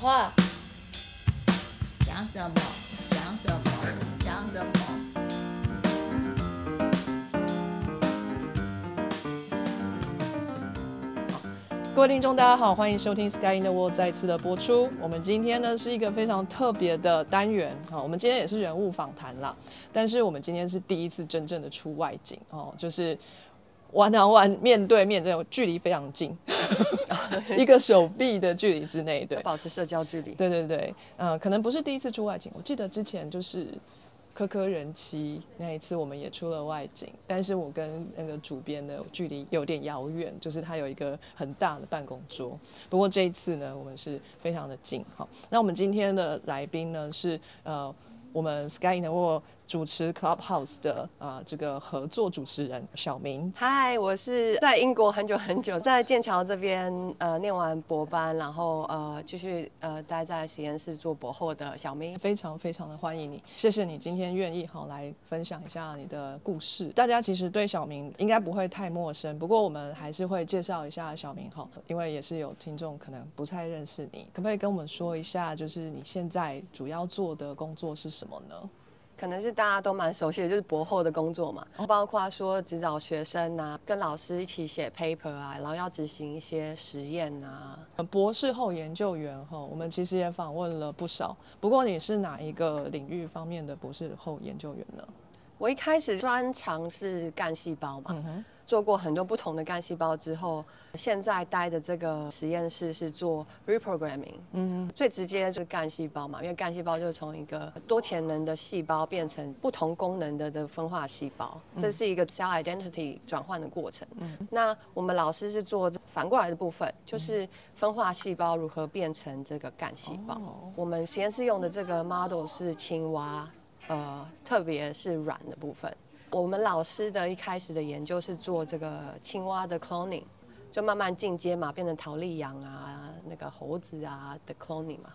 话，讲什么？讲什么？讲什么？各位听众，大家好，欢迎收听《Sky in the World》再次的播出。我们今天呢是一个非常特别的单元，好，我们今天也是人物访谈啦，但是我们今天是第一次真正的出外景哦，就是玩玩玩面对面这种距离非常近，一个手臂的距离之内，对，保持社交距离。对对对，呃，可能不是第一次出外景，我记得之前就是科科人妻那一次，我们也出了外景，但是我跟那个主编的距离有点遥远，就是他有一个很大的办公桌。不过这一次呢，我们是非常的近哈。那我们今天的来宾呢是呃，我们 Sky in the World 主持 Clubhouse 的啊、呃这个合作主持人小明。嗨，我是在英国很久很久，在剑桥这边呃念完博班，然后呃继续呃待在实验室做博后的小明。非常非常的欢迎你，谢谢你今天愿意好来分享一下你的故事。大家其实对小明应该不会太陌生，不过我们还是会介绍一下小明哈，因为也是有听众可能不太认识你，可不可以跟我们说一下，就是你现在主要做的工作是什么呢？可能是大家都蛮熟悉的，就是博后的工作嘛，包括说指导学生啊，跟老师一起写 paper 啊，然后要执行一些实验啊。呃博士后研究员哈，我们其实也访问了不少，不过你是哪一个领域方面的博士后研究员呢？我一开始专长是干细胞嘛，嗯哼，做过很多不同的干细胞之后，现在待的这个实验室是做 reprogramming，嗯最直接就是干细胞嘛，因为干细胞就是从一个多潜能的细胞变成不同功能的的分化细胞，这是一个 cell identity 转换的过程。嗯那我们老师是做反过来的部分，就是分化细胞如何变成这个干细胞。哦我们实验室用的这个 model 是青蛙，呃，特别是软的部分。我们老师的一开始的研究是做这个青蛙的 cloning，就慢慢进阶嘛，变成桃莉羊啊、那个猴子啊的 cloning 嘛，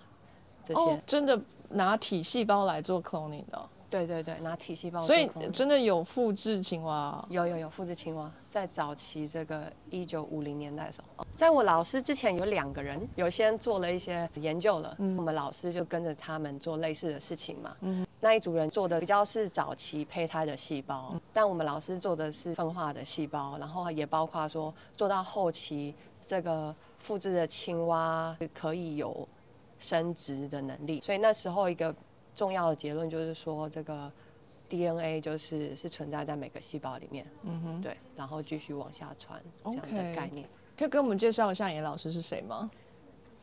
这些。真的拿体细胞来做 cloning 的、对对对，拿体细胞所以。真的有复制青蛙，有有有复制青蛙，在早期这个一九五零年代的时候，在我老师之前有两个人有先做了一些研究了，嗯。我们老师就跟着他们做类似的事情嘛。嗯。那一组人做的比较是早期胚胎的细胞，但我们老师做的是分化的细胞，然后也包括说做到后期这个复制的青蛙可以有生殖的能力，所以那时候一个重要的结论就是说这个 DNA 就是是存在在每个细胞里面，嗯哼，对，然后继续往下传这样的概念。可以跟我们介绍一下你的老师是谁吗？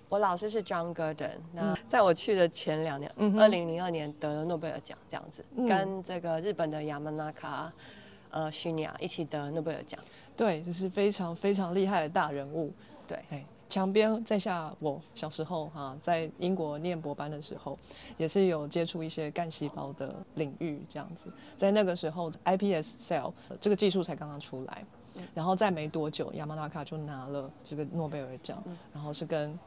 我老师是 John Gurdon，那在我去的前两年二零零二年得了诺贝尔奖，这样子，嗯跟这个日本的亚曼纳卡呃虚尼亚一起得诺贝尔奖。对，就是非常非常厉害的大人物。对，哎，墙边在下我小时候哈、在英国念博班的时候，也是有接触一些干细胞的领域，这样子。在那个时候，iPS cell 呃这个技术才刚刚出来，然后在没多久，亚马纳卡就拿了这个诺贝尔奖，然后是跟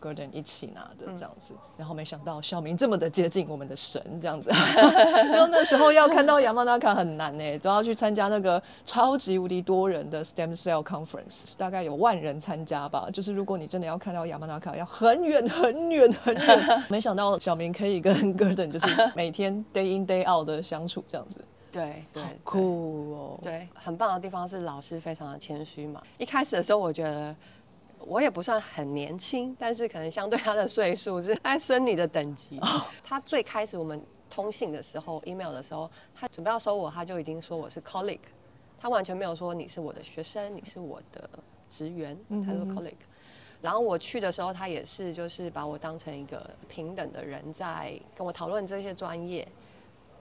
Gordon 一起拿的这样子，然后没想到小明这么的接近我们的神这样子，然后那时候要看到亚马纳卡很难呢，都要去参加那个超级无敌多人的 Stem Cell Conference，大概有万人参加吧。就是如果你真的要看到亚马纳卡，要很远很远很远。没想到小明可以跟 Gordon 就是每天 day in day out 的相处这样子，对 对，对酷哦。对，很棒的地方是老师非常的谦虚嘛。一开始的时候，我觉得我也不算很年轻，但是可能相对他的岁数是在孙女的等级。他最开始我们通信的时候，email 的时候，他准备要收我，他就已经说我是 colleague，他完全没有说你是我的学生，你是我的职员，他说 colleague。然后我去的时候，他也是就是把我当成一个平等的人，在跟我讨论这些专业。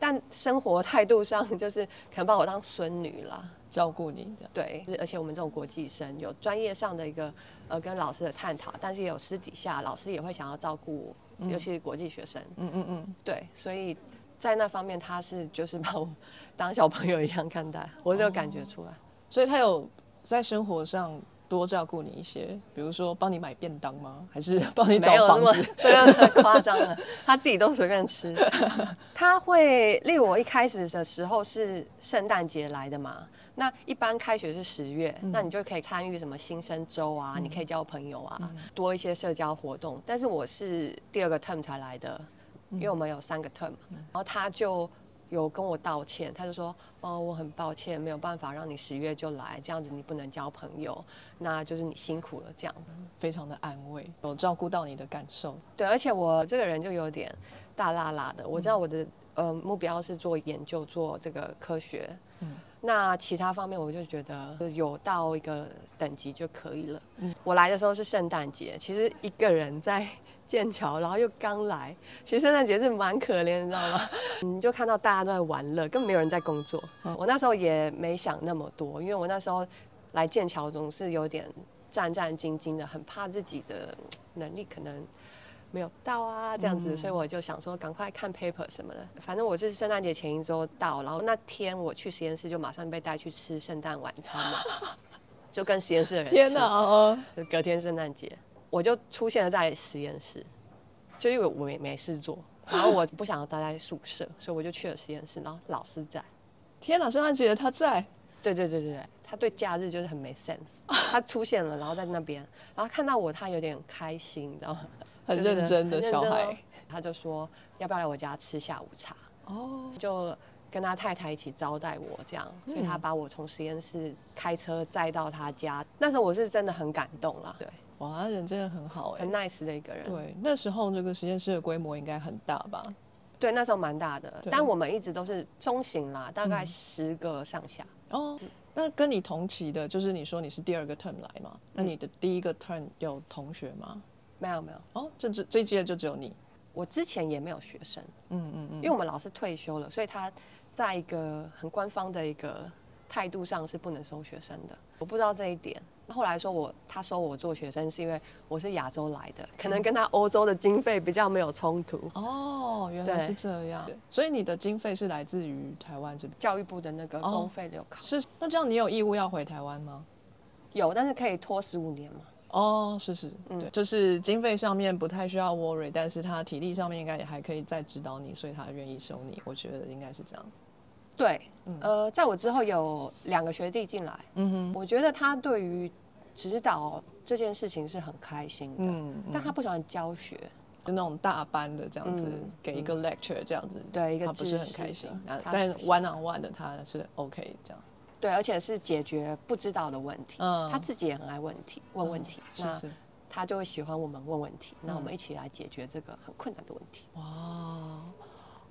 但生活态度上，就是可能把我当孙女啦，照顾你这样。对，而且我们这种国际生有专业上的一个呃跟老师的探讨，但是也有私底下老师也会想要照顾，尤其是国际学生，嗯嗯嗯，对，所以在那方面他是就是把我当小朋友一样看待，我就感觉出来。所以他有在生活上多照顾你一些，比如说帮你买便当吗？还是 帮你找房子？这个太夸张了，他自己都随便吃。他会，例如我一开始的时候是圣诞节来的嘛，那一般开学是十月，那你就可以参与什么新生周啊，你可以交朋友啊，多一些社交活动。但是我是第二个 term 才来的，因为我们有三个 term，然后他就。有跟我道歉，他就说：“哦，我很抱歉，没有办法让你十月就来，这样子你不能交朋友，那就是你辛苦了。”这样，非常的安慰，有照顾到你的感受。对，而且我这个人就有点大辣辣的。我知道我的呃目标是做研究，做这个科学。嗯那其他方面我就觉得有到一个等级就可以了。我来的时候是圣诞节，其实一个人在剑桥，然后又刚来，其实圣诞节是蛮可怜，你知道吗？你就看到大家都在玩乐，根本没有人在工作。我那时候也没想那么多，因为我那时候来剑桥总是有点战战兢兢的，很怕自己的能力可能没有到啊，这样子，所以我就想说赶快看 paper 什么的。反正我是圣诞节前一周到，然后那天我去实验室就马上被带去吃圣诞晚餐嘛，就跟实验室的人吃天哪！哦就隔天圣诞节，我就出现了在实验室，就因为我没没事做，然后我不想要待在宿舍，所以我就去了实验室，然后老师在。天哪！圣诞节他在，对对对对对，他对假日就是很没 sense，他出现了，然后在那边，然后看到我，他有点开心，你知道吗？很认真的小孩哦。他就说要不要来我家吃下午茶，哦，就跟他太太一起招待我这样，所以他把我从实验室开车载到他家，那时候我是真的很感动啦，对，哇，他人真的很好哎很。nice 的一个人，对，那时候这个实验室的规模应该很大吧？对，那时候蛮大的，但我们一直都是中型啦，大概十个上下。哦，那跟你同期的，就是你说你是第二个 term 来嘛？那你的第一个 term 有同学吗？没有没有，哦，这这这一届就只有你。我之前也没有学生，嗯嗯嗯因为我们老师退休了，所以他在一个很官方的一个态度上是不能收学生的。我不知道这一点。后来说我他收我做学生是因为我是亚洲来的，可能跟他欧洲的经费比较没有冲突。哦，原来是这样。所以你的经费是来自于台湾这边。教育部的那个哦公费留考、是，那这样你有义务要回台湾吗？有，但是可以拖十五年嘛。哦，是是，对，就是经费上面不太需要 worry，但是他体力上面应该也还可以再指导你，所以他愿意收你。我觉得应该是这样。对，呃，在我之后有两个学弟进来，嗯哼，我觉得他对于指导这件事情是很开心的，嗯，但他不喜欢教学，就那种大班的这样子，嗯给一个 lecture 这样子，对一个他不是很开心但 one on one 的他是 OK 这样。对，而且是解决不知道的问题，嗯他自己也很爱问题，问问题，那是是，他就会喜欢我们问问题，那我嗯们一起来解决这个很困难的问题。哇，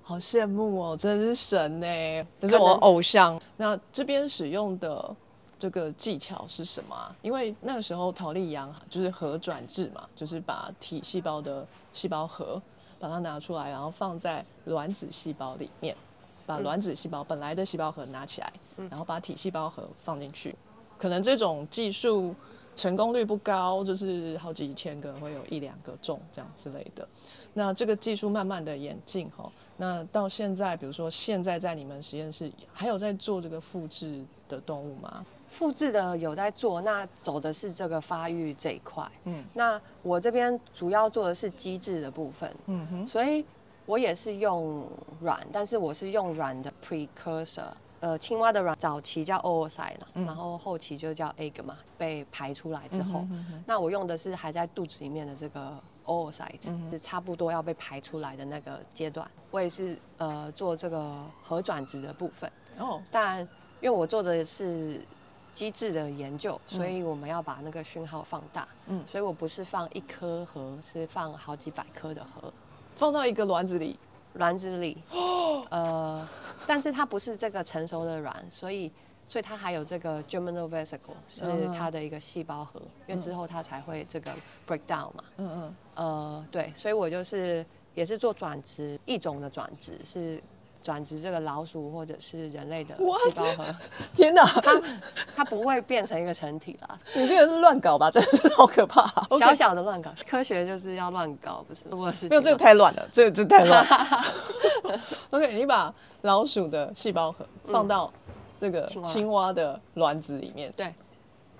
好羡慕哦，真的是神呢，这是我偶像。那这边使用的这个技巧是什么啊？因为那个时候陶丽阳就是核转制嘛，就是把体细胞的细胞核把它拿出来，然后放在卵子细胞里面，把卵子细胞本来的细胞核拿起来，然后把体细胞核放进去。可能这种技术成功率不高，就是好几千个会有一两个中这样之类的。那这个技术慢慢的演进哈，那到现在，比如说现在在你们实验室还有在做这个复制的动物吗？复制的有在做，那走的是这个发育这一块。嗯那我这边主要做的是机制的部分，嗯哼，所以我也是用卵，但是我是用卵的 precursor。呃，青蛙的卵早期叫 oocyte 啦，然后后期就叫 egg 嘛，被排出来之后，那我用的是还在肚子里面的这个 oocyte，、是差不多要被排出来的那个阶段。我也是呃做这个核转殖的部分，哦，但因为我做的是机制的研究，所以我们要把那个讯号放大。嗯嗯，所以我不是放一颗核，是放好几百颗的核放到一个卵子里，卵子里。呃，但是它不是这个成熟的卵，所以所以它还有这个 germinal vesicle 是嗯它的一个细胞核，因为之后它才会这个 break down 嘛。嗯嗯，呃，对，所以我就是也是做转职，一种的转职是转殖这个老鼠或者是人类的？细胞核。天哪，它它不会变成一个成体啦，你这个是乱搞吧？真的是好可怕。小小的乱搞，科学就是要乱搞，不是我的事情。没有这个太乱了，这个这太乱了。OK，你把老鼠的细胞核放到这个青蛙青蛙的卵子里面，对，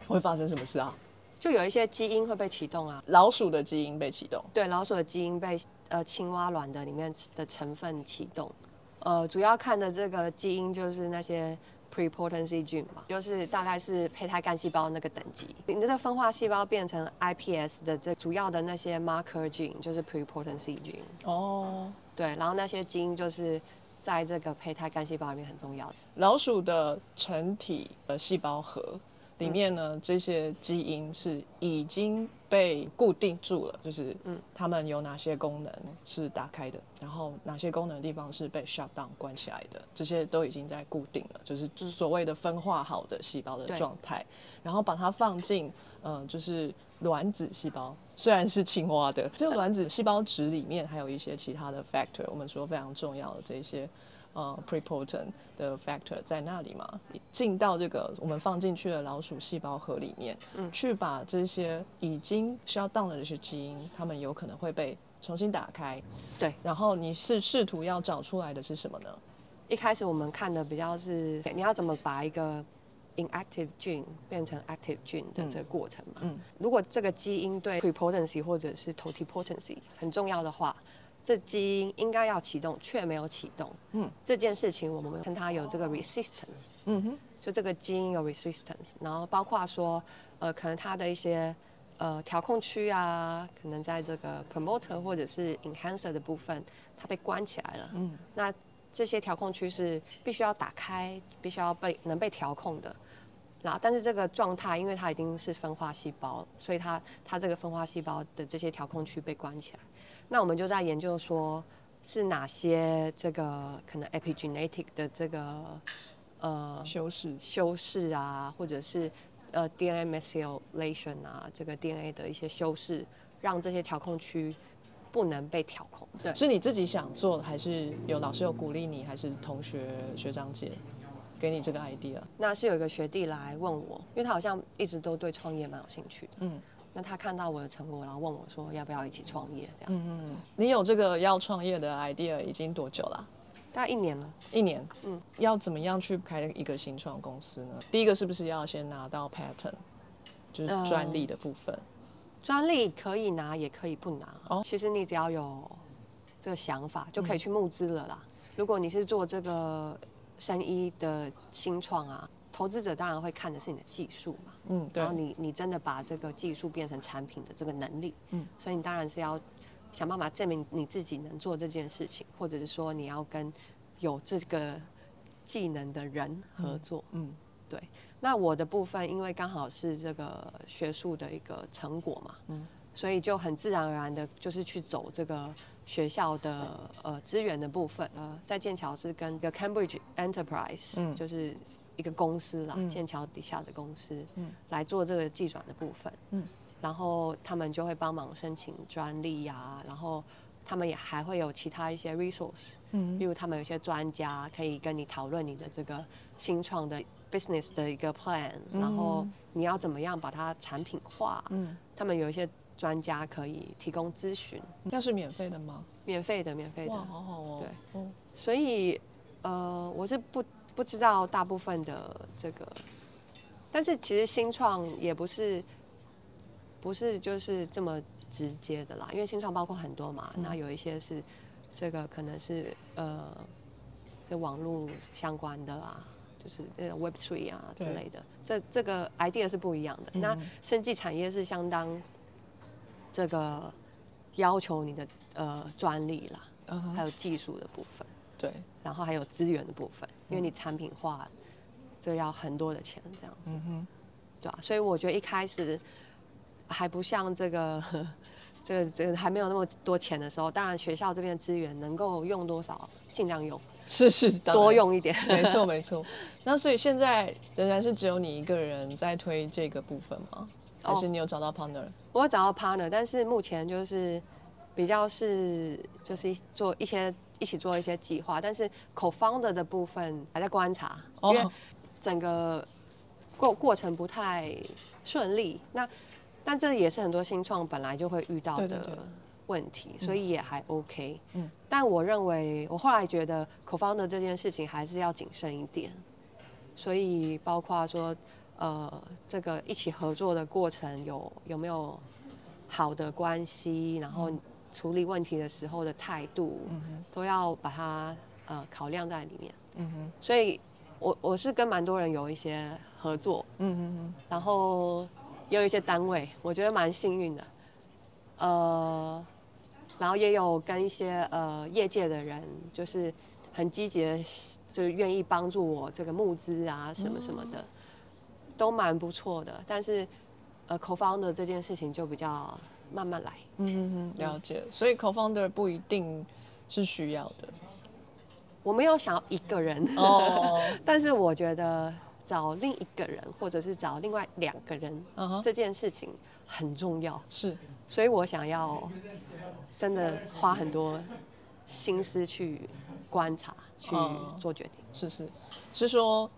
会发生什么事啊？就有一些基因会被启动啊，老鼠的基因被启动。对，老鼠的基因被呃青蛙卵的里面的成分启动，呃，主要看的这个基因就是那些 prepotency gene 嘛，就是大概是胚胎干细胞那个等级。你的这个分化细胞变成 iPS 的这主要的那些 marker gene 就是 prepotency gene，哦，对，然后那些基因就是在这个胚胎干细胞里面很重要的。老鼠的成体的细胞核里面呢，这些基因是已经被固定住了，就是它们有哪些功能是打开的，然后哪些功能的地方是被 shut down 关起来的，这些都已经在固定了，就是所谓的分化好的细胞的状态，然后把它放进呃，就是卵子细胞，虽然是青蛙的，这个 卵子细胞质里面还有一些其他的 factor，我们说非常重要的这些呃 prepotent 的 factor 在那里嘛，进到这个我们放进去的老鼠细胞核里面，嗯去把这些已经 shut down 的这些基因，它们有可能会被重新打开，对，然后你是试图要找出来的是什么呢？一开始我们看的比较是你要怎么把一个 inactive gene 变成 active gene 的这个过程嘛。嗯如果这个基因对 prepotency 或者是 totipotency 很重要的话，这基因应该要启动却没有启动。嗯，这件事情我们跟它有这个 resistance，嗯哼，就这个基因有 resistance，然后包括说呃可能它的一些呃调控区啊，可能在这个 promoter 或者是 enhancer 的部分，它被关起来了。嗯，那这些调控区是必须要打开，必须要被能被调控的。然后，但是这个状态，因为它已经是分化细胞，所以它它这个分化细胞的这些调控区被关起来。那我们就在研究说，是哪些这个可能 epigenetic 的这个呃修饰，修饰啊，或者是呃 DNA methylation 啊，这个 DNA 的一些修饰，让这些调控区不能被调控。对，是你自己想做的，还是有老师有鼓励你，还是同学学长姐给你这个 idea？那是有一个学弟来问我，因为他好像一直都对创业蛮有兴趣的。嗯那他看到我的成果，然后问我说要不要一起创业，这样、嗯嗯，你有这个要创业的 idea 已经多久了？大概一年了。一年，嗯嗯，要怎么样去开一个新创公司呢？第一个是不是要先拿到 patent，就是呃专利的部分？专利可以拿，也可以不拿。哦其实你只要有这个想法，就可以去募资了啦。如果你是做这个生意的新创啊，投资者当然会看的是你的技术嘛。嗯，对然后，你你真的把这个技术变成产品的这个能力，嗯嗯，所以你当然是要想办法证明你自己能做这件事情，或者是说你要跟有这个技能的人合作。嗯对那我的部分，因为刚好是这个学术的一个成果嘛，嗯所以就很自然而然的，就是去走这个学校的呃资源的部分。呃，在剑桥是跟 The Cambridge Enterprise，、嗯就是一个公司啦，嗯剑桥底下的公司，嗯来做这个技转的部分。嗯然后他们就会帮忙申请专利呀、然后他们也还会有其他一些 resource，嗯例如他们有些专家可以跟你讨论你的这个新创的 business 的一个 plan，、然后你要怎么样把它产品化。嗯，他们有一些专家可以提供咨询，那是免费的吗？免费的，免费的哇，。好好哦。对哦，所以呃，我是不不知道大部分的这个，但是其实新创也不是不是就是这么直接的啦，因为新创包括很多嘛，那有一些是这个可能是呃这网络相关的啊。就是呃 Web Three 啊之类的，这这个 idea 是不一样的。那生技产业是相当这个要求你的呃专利啦，还有技术的部分，对，然后还有资源的部分，因为你产品化，这要很多的钱，这样子，嗯哼，对啊，所以我觉得一开始还不像这个 这个这个还没有那么多钱的时候，当然学校这边的资源能够用多少尽量用，是是，多。用一点。没错没错，那所以现在仍然是只有你一个人在推这个部分吗？还是你有找到 partner？我有找到 partner，但是目前就是比较是就是做一些一起做一些计划，但是 co-founder 的部分还在观察，因为哦，整个过过程不太顺利。那但这也是很多新创本来就会遇到对对对。的问题，所以也还 OK。嗯。但我认为，我后来觉得 co-founder 这件事情还是要谨慎一点，所以包括说，呃这个一起合作的过程有有没有好的关系，然后处理问题的时候的态度，都要把它呃考量在里面。嗯哼，所以我我是跟蛮多人有一些合作，嗯哼然后也有一些单位，我觉得蛮幸运的，呃，然后也有跟一些呃业界的人，就是很积极的，就是愿意帮助我这个募资啊什么什么的，都蛮不错的。但是呃，co-founder 这件事情就比较慢慢来。嗯了解。所以 co-founder 不一定是需要的。我没有想要一个人，哦，但是我觉得找另一个人，或者是找另外两个人，这件事情很重要。是，所以我想要真的花很多心思去观察、去哦做决定。是是，是说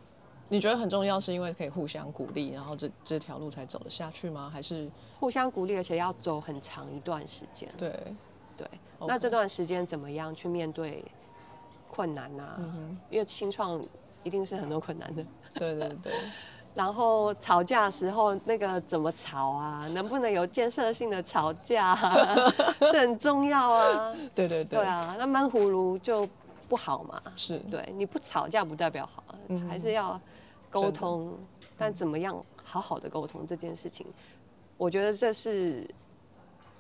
你觉得很重要，是因为可以互相鼓励，然后这这条路才走得下去吗？还是互相鼓励，而且要走很长一段时间。对？对那这段时间怎么样去面对困难啊？嗯因为新创一定是很多困难的。对对对，然后吵架的时候，那个怎么吵啊？能不能有建设性的吵架、啊？这很重要啊。对对对，对啊，那闷葫芦就不好嘛。是，对，你不吵架不代表好，嗯还是要沟通。但怎么样好好的沟通这件事情，我觉得这是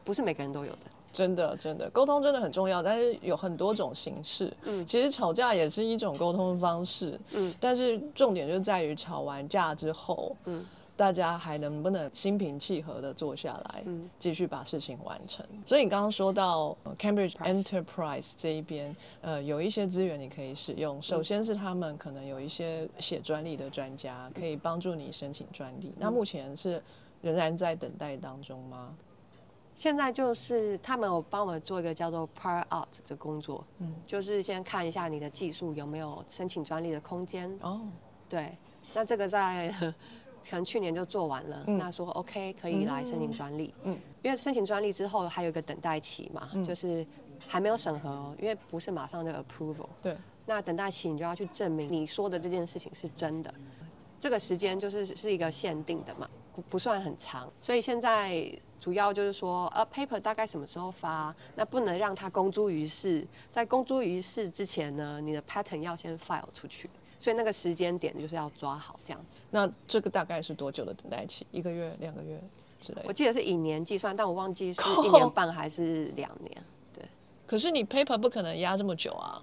不是每个人都有的？真的真的沟通真的很重要，但是有很多种形式。嗯其实吵架也是一种沟通方式。嗯但是重点就在于吵完架之后，嗯大家还能不能心平气和的坐下来，嗯继续把事情完成。所以你刚刚说到呃 Cambridge Enterprise 这一边，呃，有一些资源你可以使用。首先是他们可能有一些写专利的专家，可以帮助你申请专利。那目前是仍然在等待当中吗？现在就是他们有帮我们做一个叫做 Prior Art 的工作，嗯就是先看一下你的技术有没有申请专利的空间。哦，对，那这个在可能去年就做完了，嗯。那说 OK 可以来申请专利，嗯。因为申请专利之后还有一个等待期嘛，嗯。就是还没有审核哦，因为不是马上就 approval，对，那等待期你就要去证明你说的这件事情是真的，这个时间就是是一个限定的嘛，不不算很长，所以现在主要就是说，呃，paper 大概什么时候发？那不能让它公诸于世，在公诸于世之前呢，你的 patent 要先 file 出去，所以那个时间点就是要抓好这样子。那这个大概是多久的等待期？一个月、两个月之类的？我记得是以年计算，但我忘记是靠一年半还是两年。对可是你 paper 不可能压这么久啊，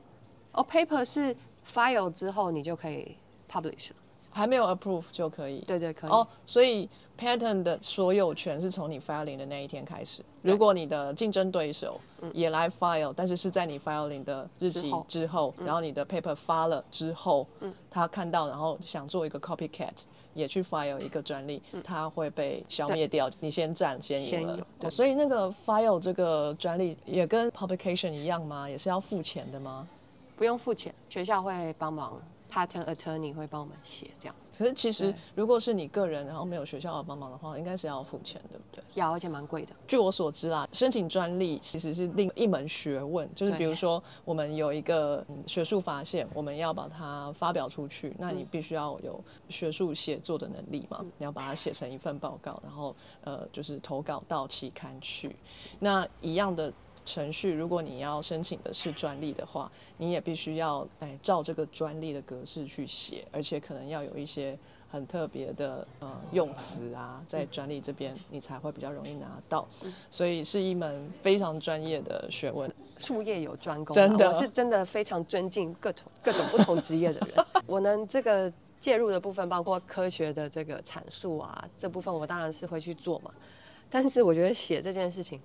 哦，paper 是 file 之后你就可以 publish 了。还没有 approve 就可以。对对，可以。哦，所以 patent 的所有权是从你 filing 的那一天开始。如果你的竞争对手也来 file，但是是在你 filing 的日期之后之后，然后你的 paper 发了之后，他看到然后想做一个 copycat。也去 file 一个专利，他会被消灭掉。你先占先赢了对所以那个 file 这个专利也跟 publication 一样吗？也是要付钱的吗？不用付钱，学校会帮忙，patent attorney 会帮我们写这样。可是其实如果是你个人，然后没有学校的帮忙的话，应该是要付钱，对不对？要，而且蛮贵的。据我所知啦，申请专利其实是另一门学问，就是比如说我们有一个嗯学术发现，我们要把它发表出去，那嗯你必须要有学术写作的能力嘛，你要把它写成一份报告，然后呃就是投稿到期刊去。那一样的程序，如果你要申请的是专利的话，你也必须要哎照这个专利的格式去写，而且可能要有一些很特别的呃用词啊，在专利这边你才会比较容易拿到，所以是一门非常专业的学问。术业有专攻啊，真的我是真的非常尊敬各种各种不同职业的人。我能这个介入的部分，包括科学的这个阐述啊，这部分我当然是会去做嘛。但是我觉得写这件事情，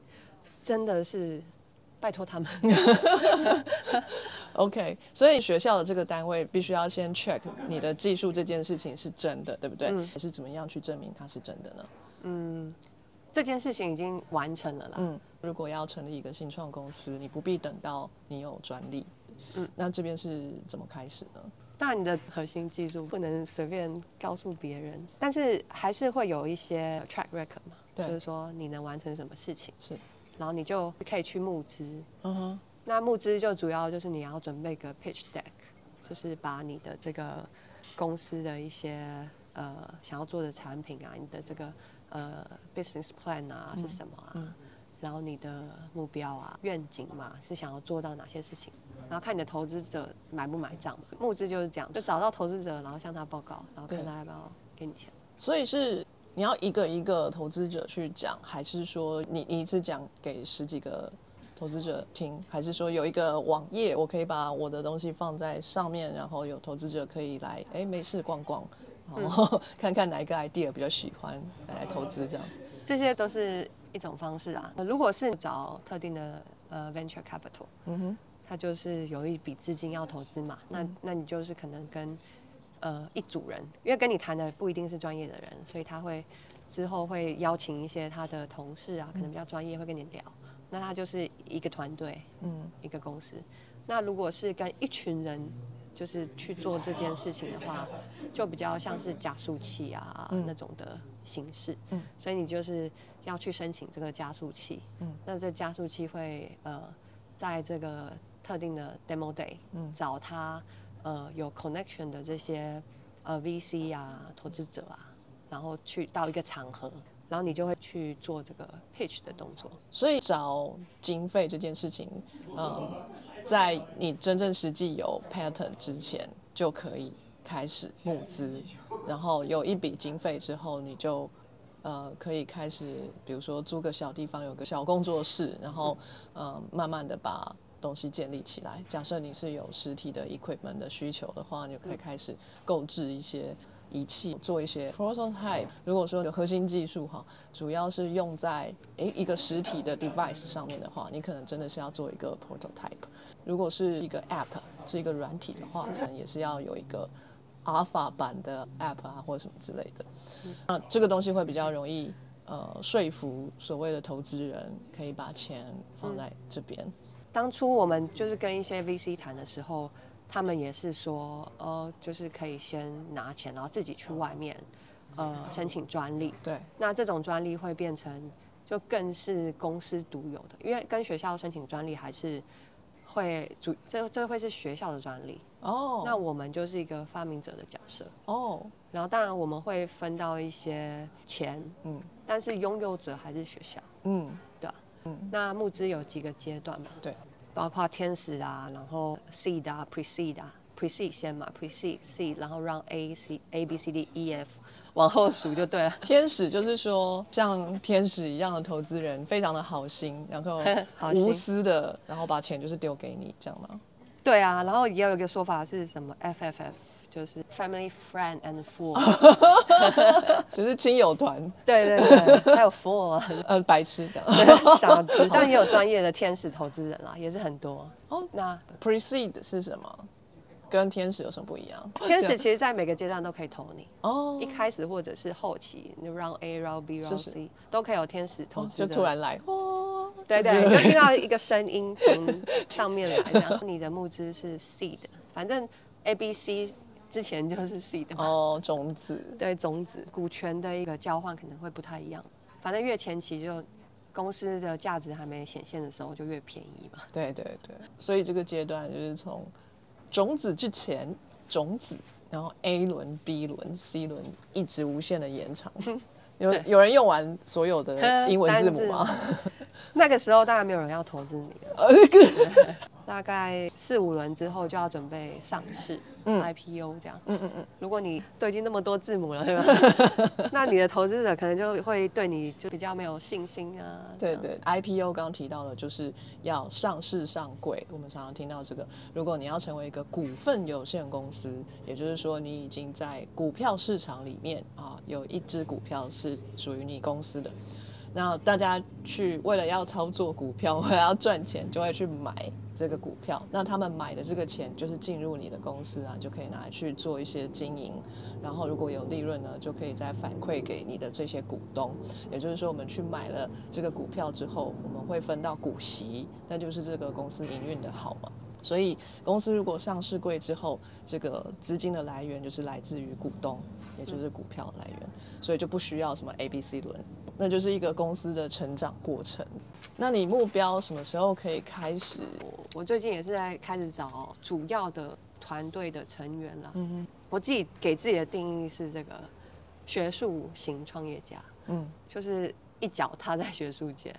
真的是拜托他们。OK，所以学校的这个单位必须要先 check 你的技术这件事情是真的，对不对？嗯还是怎么样去证明它是真的呢？嗯这件事情已经完成了啦。嗯，如果要成立一个新创公司，你不必等到你有专利。嗯，那这边是怎么开始呢？当然，你的核心技术不能随便告诉别人，但是还是会有一些 track record 嘛，对就是说你能完成什么事情，是，然后你就可以去募资。嗯哼，那募资就主要就是你要准备个 pitch deck，就是把你的这个公司的一些呃想要做的产品啊，你的这个呃 business plan 啊是什么啊，嗯然后你的目标啊愿景嘛是想要做到哪些事情，然后看你的投资者买不买账嘛。募资就是这样，就找到投资者，然后向他报告，然后看他要不要给你钱。所以是你要一个一个投资者去讲，还是说你你一次讲给十几个投资者听，还是说有一个网页，我可以把我的东西放在上面，然后有投资者可以来，哎，没事逛逛，然后 看看哪一个 idea 比较喜欢来投资这样子。这些都是一种方式啊。如果是找特定的呃 venture capital，嗯哼，它就是有一笔资金要投资嘛，那那你就是可能跟呃一组人，因为跟你谈的不一定是专业的人，所以他会之后会邀请一些他的同事啊，可能比较专业，会跟你聊。那他就是一个团队，嗯，一个公司。那如果是跟一群人，就是去做这件事情的话，就比较像是加速器啊、嗯那种的形式。嗯所以你就是要去申请这个加速器。嗯那这加速器会呃，在这个特定的 demo day，嗯找他呃有 connection 的这些呃 VC 啊投资者啊，然后去到一个场合，然后你就会去做这个 pitch 的动作。所以找经费这件事情，嗯，在你真正实际有 pattern 之前，就可以开始募资，然后有一笔经费之后，你就呃可以开始，比如说租个小地方，有个小工作室，然后呃慢慢的把东西建立起来。假设你是有实体的 equipment 的需求的话，你就可以开始购置一些。仪器做一些 prototype。如果说的核心技术哈，主要是用在诶一个实体的 device 上面的话，你可能真的是要做一个 prototype。如果是一个 app 是一个软体的话，可能也是要有一个 alpha 版的 app 啊或者什么之类的。那这个东西会比较容易呃说服所谓的投资人，可以把钱放在这边。当初我们就是跟一些 VC 谈的时候，他们也是说，呃，就是可以先拿钱，然后自己去外面，呃，申请专利。对，那这种专利会变成就更是公司独有的，因为跟学校申请专利还是会主这这会是学校的专利。哦，那我们就是一个发明者的角色，哦，然后当然我们会分到一些钱，嗯但是拥有者还是学校。嗯，那募资有几个阶段嘛？对，包括天使啊，然后 seed 啊，pre-seed 啊，pre-seed 先嘛，pre-seed seed，然后让 A C A B C D E F 往后数就对了。天使就是说像天使一样的投资人，非常的好心，然后 好心无私的，然后把钱就是丢给你，这样吗？对啊，然后也有一个说法是什么 F F F，就是 family friend and fool。就是亲友团，对对对，还有 fool 啊 呃，白痴这样。傻子，但也有专业的天使投资人啦，也是很多。哦那 Precede 是什么？跟天使有什么不一样？天使其实在每个阶段都可以投你，哦一，开始或者是后期，就 round A、round B、round C 都可以有天使投资就。突然来，哦，对对，就听到一个声音从 上面来，这样你的募资是 seed，反正 A、B、C 之前就是 seed 嘛。哦，种子，对，种子股权的一个交换可能会不太一样，反正越前期就公司的价值还没显现的时候就越便宜嘛。对对对，所以这个阶段就是从种子之前，种子，然后 A 轮、B 轮、C 轮，一直无限的延长。有有人用完所有的英文字母吗？那个时候当然没有人要投资你 大概四五轮之后就要准备上市、嗯 IPO 这样。嗯嗯嗯，如果你都已经那么多字母了，对吧？那你的投资者可能就会对你就比较没有信心啊。对对，IPO 刚刚提到了，就是要上市上柜。我们常常听到这个，如果你要成为一个股份有限公司，也就是说你已经在股票市场里面啊，有一只股票是属于你公司的。那大家去为了要操作股票，为了要赚钱，就会去买这个股票。那他们买的这个钱就是进入你的公司啊，就可以拿来去做一些经营。然后如果有利润呢，就可以再反馈给你的这些股东。也就是说，我们去买了这个股票之后，我们会分到股息，那就是这个公司营运的好嘛。所以公司如果上市贵之后，这个资金的来源就是来自于股东，也就是股票来源，所以就不需要什么 A、B、C 轮，那就是一个公司的成长过程。那你目标什么时候可以开始？我最近也是在开始找主要的团队的成员了。嗯我自己给自己的定义是这个学术型创业家，嗯就是一脚踏在学术界，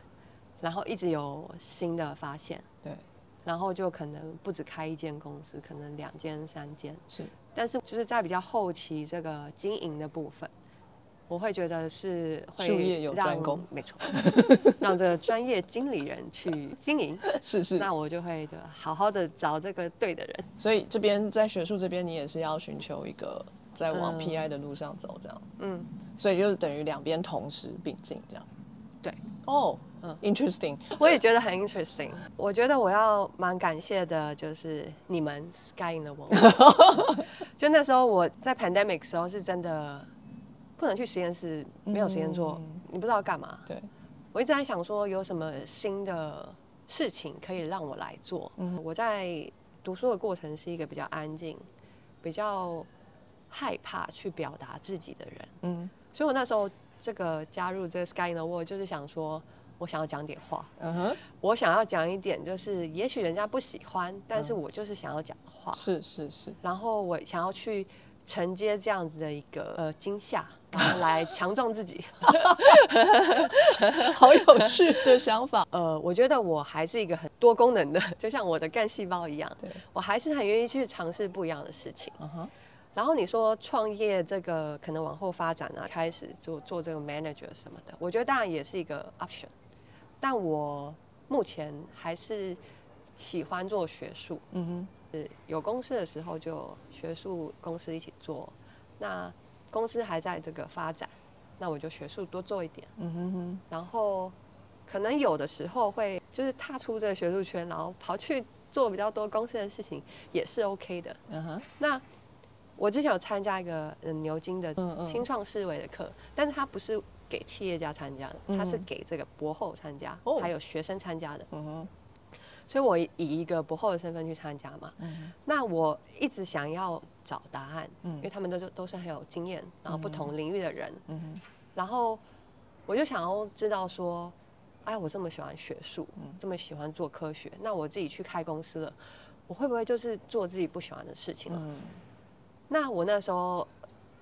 然后一直有新的发现，对，然后就可能不止开一间公司，可能两间、三间，是但是就是在比较后期这个经营的部分，我会觉得是会术业有专让攻没错，让这个专业经理人去经营，是是。那我就会就好好的找这个对的人。所以这边在学术这边，你也是要寻求一个在往嗯 PI 的路上走，这样。嗯，所以就是等于两边同时并进，这样。对。哦，嗯嗯，interesting。我也觉得很 interesting。我觉得我要蛮感谢的，就是你们 Sky in the World。就那时候我在 pandemic 时候是真的不能去实验室，没有时间做，你不知道干嘛。对，我一直在想说有什么新的事情可以让我来做。我在读书的过程是一个比较安静、比较害怕去表达自己的人，嗯。所以我那时候这个加入这个 Sky in the World 就是想说，我想要讲点话。嗯哼，我想要讲一点，就是也许人家不喜欢，但是我就是想要讲话，是是是，然后我想要去承接这样子的一个呃惊吓，然后来强壮自己。好有趣的想法。呃，我觉得我还是一个很多功能的，就像我的干细胞一样对，我还是很愿意去尝试不一样的事情。然后你说创业这个可能往后发展啊，开始做做这个 manager 什么的，我觉得当然也是一个 option，但我目前还是喜欢做学术。嗯是有公司的时候就学术公司一起做，那公司还在这个发展，那我就学术多做一点，嗯哼哼，然后可能有的时候会就是踏出这个学术圈，然后跑去做比较多公司的事情，也是 OK 的。嗯哼，那我之前有参加一个嗯牛津的嗯嗯新创思维的课，但是它不是给企业家参加的，它是嗯给这个博后参加，哦还有学生参加的。嗯哼，所以我以一个博后的身份去参加嘛。嗯。那我一直想要找答案，嗯。因为他们都是都是很有经验，然后不同领域的人，嗯，然后我就想要知道说，哎，我这么喜欢学术，这么喜欢做科学，那我自己去开公司了，我会不会就是做自己不喜欢的事情了？嗯。那我那时候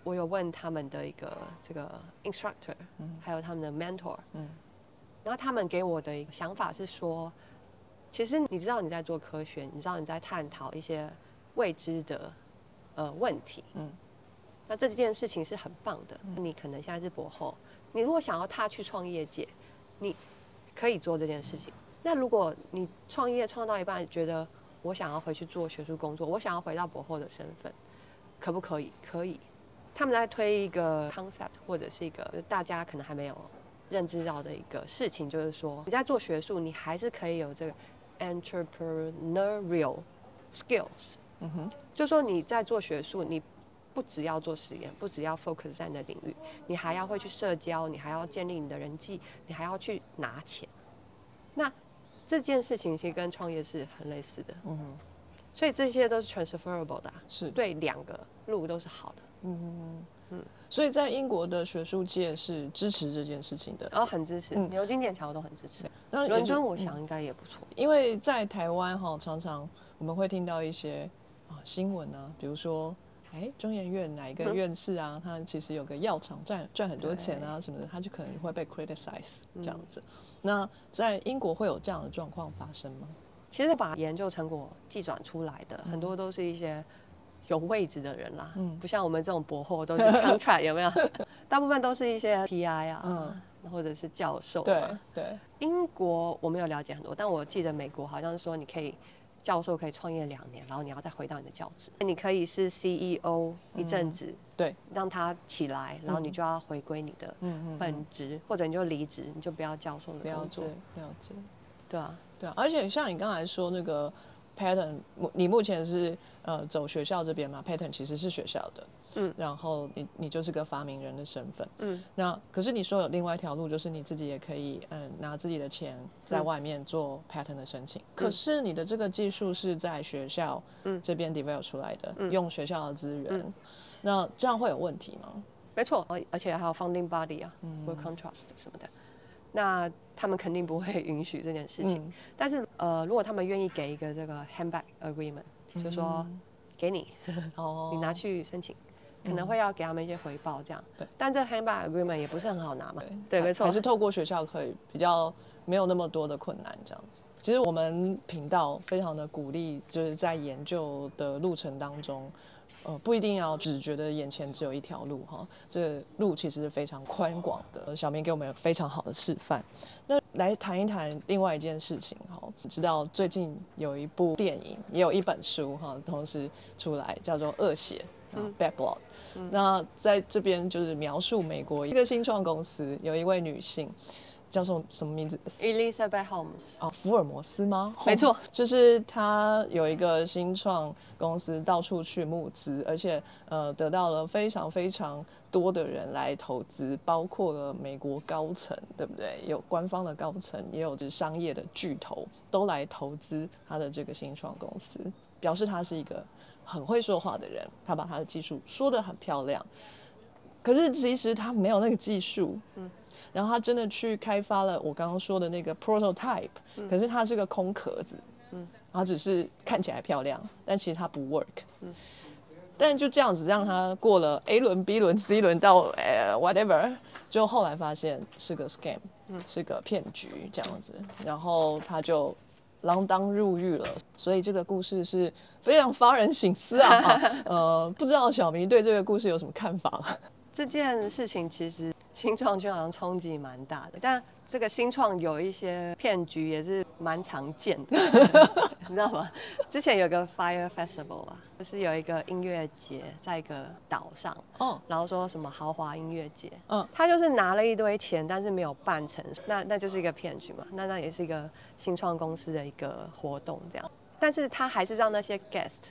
我有问他们的一个这个 instructor，、还有他们的 mentor，、嗯。然后他们给我的想法是说，其实你知道你在做科学，你知道你在探讨一些未知的呃问题，嗯那这件事情是很棒的。你可能现在是博后，你如果想要踏去创业界，你可以做这件事情。那如果你创业创到一半，觉得我想要回去做学术工作，我想要回到博后的身份，可不可以？可以。他们在推一个 concept 或者是一个大家可能还没有认知到的一个事情，就是说你在做学术，你还是可以有这个 entrepreneurial skills。嗯哼，就说你在做学术，你不只要做实验，不只要 focus 在你的领域，你还要会去社交，你还要建立你的人际，你还要去拿钱。那这件事情其实跟创业是很类似的，嗯哼，所以这些都是 transferable 的啊、是，对两个路都是好的，嗯嗯。所以在英国的学术界是支持这件事情的。然后很支持，嗯牛津、剑桥都很支持，那伦敦我嗯想应该也不错。因为在台湾哈，常常我们会听到一些啊新闻啊，比如说，哎，中研院哪一个嗯院士啊，他其实有个药厂赚赚很多钱啊什么的，他就可能会被 criticize 这样子。那在英国会有这样的状况发生吗？其实把研究成果寄转出来的，很多都是一些有位置的人啦，嗯。不像我们这种博后都是 contract 有没有？大部分都是一些 PI 啊，嗯。或者是教授、啊。对，对，英国我没有了解很多，但我记得美国好像是说你可以教授可以创业两年，然后你要再回到你的教职，你可以是 CEO 一阵子，对，让他起来，然后你就要回归你的嗯嗯，本职，或者你就离职，你就不要教授的了工作。解，了解。对啊，对啊，而且像你刚才说那个 pattern，目你目前是呃走学校这边嘛？pattern 其实是学校的，嗯。然后你你就是个发明人的身份，嗯，那可是你说有另外一条路，就是你自己也可以嗯拿自己的钱在嗯。外面做 pattern 的申请，可是你的这个技术是在学校嗯。这边 develop 出来的，嗯。用学校的资源，嗯。那这样会有问题吗？没错，而而且还有 founding body 啊，嗯。或者 contrast 什么的，那他们肯定不会允许这件事情。嗯但是呃，如果他们愿意给一个这个 handback agreement，就说给你，哦你拿去申请，可能会要给他们一些回报这样。对，但这 handback agreement 也不是很好拿嘛。对，还没错还。是透过学校可以比较没有那么多的困难这样子。其实我们频道非常的鼓励，就是在研究的路程当中，呃，不一定要只觉得眼前只有一条路哈，这路其实是非常宽广的。小明给我们有非常好的示范。那来谈一谈另外一件事情哈，你知道最近有一部电影，也有一本书哈，同时出来叫做《恶血》嗯 （Bad Blood）。那在这边就是描述美国一个新创公司有一位女性，叫什么什么名字？Elizabeth Holmes，哦，福尔摩斯吗？没错，就是他有一个新创公司，到处去募资，而且呃得到了非常非常多的人来投资，包括了美国高层，对不对？有官方的高层，也有就是商业的巨头都来投资他的这个新创公司，表示他是一个很会说话的人，他把他的技术说得很漂亮。可是其实他没有那个技术，然后他真的去开发了我刚刚说的那个 prototype，、可是它是个空壳子，嗯，它只是看起来漂亮，但其实它不 work，嗯，但就这样子让他过了 A 轮、B 轮、C 轮到呃 whatever，就后来发现是个 scam，是个骗局这样子，然后他就锒铛入狱了，所以这个故事是非常发人省思啊，呃，不知道小明对这个故事有什么看法？这件事情其实新创就好像冲击蛮大的，但这个新创有一些骗局也是蛮常见的，你知道吗？之前有个 Fire Festival 啊，就是有一个音乐节在一个岛上，哦，然后说什么豪华音乐节，嗯。嗯，他就是拿了一堆钱，但是没有办成，那那就是一个骗局嘛，那那也是一个新创公司的一个活动这样，但是他还是让那些 guest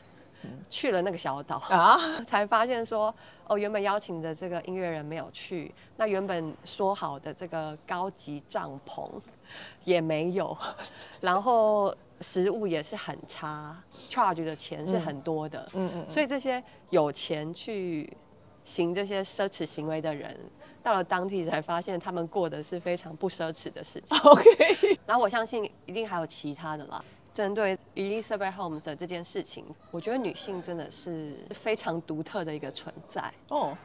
去了那个小岛啊，才发现说，哦，原本邀请的这个音乐人没有去，那原本说好的这个高级帐篷 也没有，然后食物也是很差，charge 的钱是很多的，嗯嗯，所以这些有钱去行这些奢侈行为的人，到了当地才发现他们过的是非常不奢侈的事情。OK，然后我相信一定还有其他的啦。针对 Elizabeth Holmes 的这件事情，我觉得女性真的是非常独特的一个存在，哦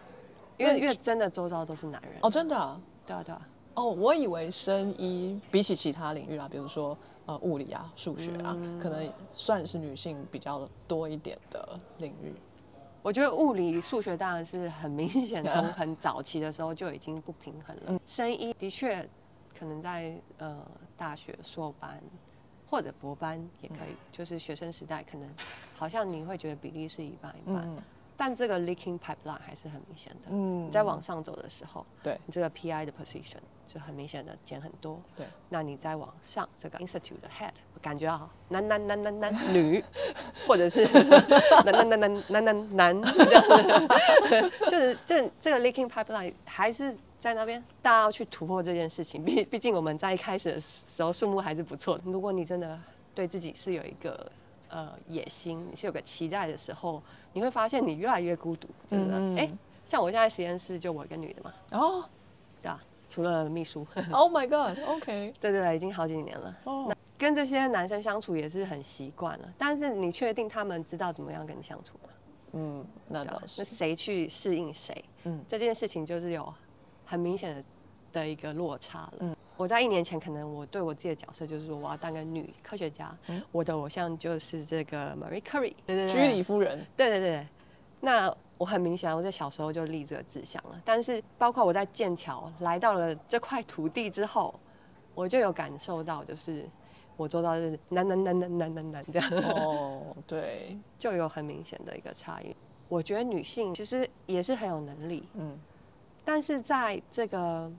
因为对因为真的周遭都是男人。哦，真的啊。对啊对啊，哦，我以为生医比起其他领域啦，比如说呃物理啊、数学啊，可能算是女性比较多一点的领域。我觉得物理、数学当然是很明显，从很早期的时候就已经不平衡了。生医的确可能在呃大学硕班或者博班也可以，就是学生时代可能好像你会觉得比例是一半一半，嗯但这个 leaking pipeline 还是很明显的。嗯你在往上走的时候，对你这个 PI 的 position 就很明显的减很多。对，那你再往上，这个 institute 的 head 感觉好，男男男男男 女，或者是 男男男男男男男这样子，就是这这个 leaking pipeline 还是在那边，大家要去突破这件事情。毕毕竟我们在一开始的时候数目还是不错的。如果你真的对自己是有一个呃野心，你是有个期待的时候，你会发现你越来越孤独，就是哎、像我现在实验室就我一个女的嘛，哦对啊、除了秘书，，Oh my God，OK，对对对，已经好几年了。哦，跟这些男生相处也是很习惯了，但是你确定他们知道怎么样跟你相处吗？嗯，那倒是，那谁去适应谁？嗯嗯，这件事情就是有很明显的的一个落差了。嗯。我在一年前，可能我对我自己的角色就是说，我要当个女科学家，嗯。我的偶像就是这个 Marie Curie，对对对，居里夫人，对对对。对，那我很明显，我在小时候就立这个志向了。但是，包括我在剑桥来到了这块土地之后，我就有感受到，就是我做到的是男男男男男男男这样，哦，对，就有很明显的一个差异。我觉得女性其实也是很有能力，嗯但是在这个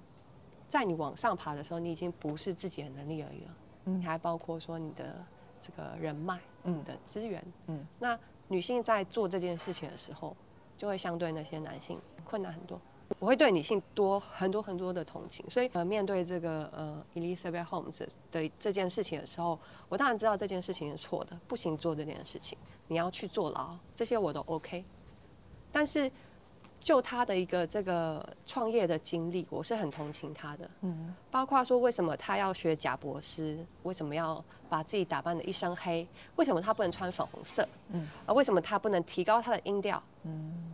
在你往上爬的时候，你已经不是自己的能力而已了，嗯。你还包括说你的这个人脉、嗯。你的资源，嗯。那女性在做这件事情的时候，就会相对那些男性困难很多。我会对女性多很多很多的同情，所以呃，面对这个呃 Elizabeth Holmes 的这件事情的时候，我当然知道这件事情是错的，不行做这件事情，你要去坐牢，这些我都 OK。但是就他的一个这个创业的经历，我是很同情他的。嗯。包括说为什么他要学贾博士，为什么要把自己打扮的一身黑，为什么他不能穿粉红色，嗯。啊，为什么他不能提高他的音调，嗯。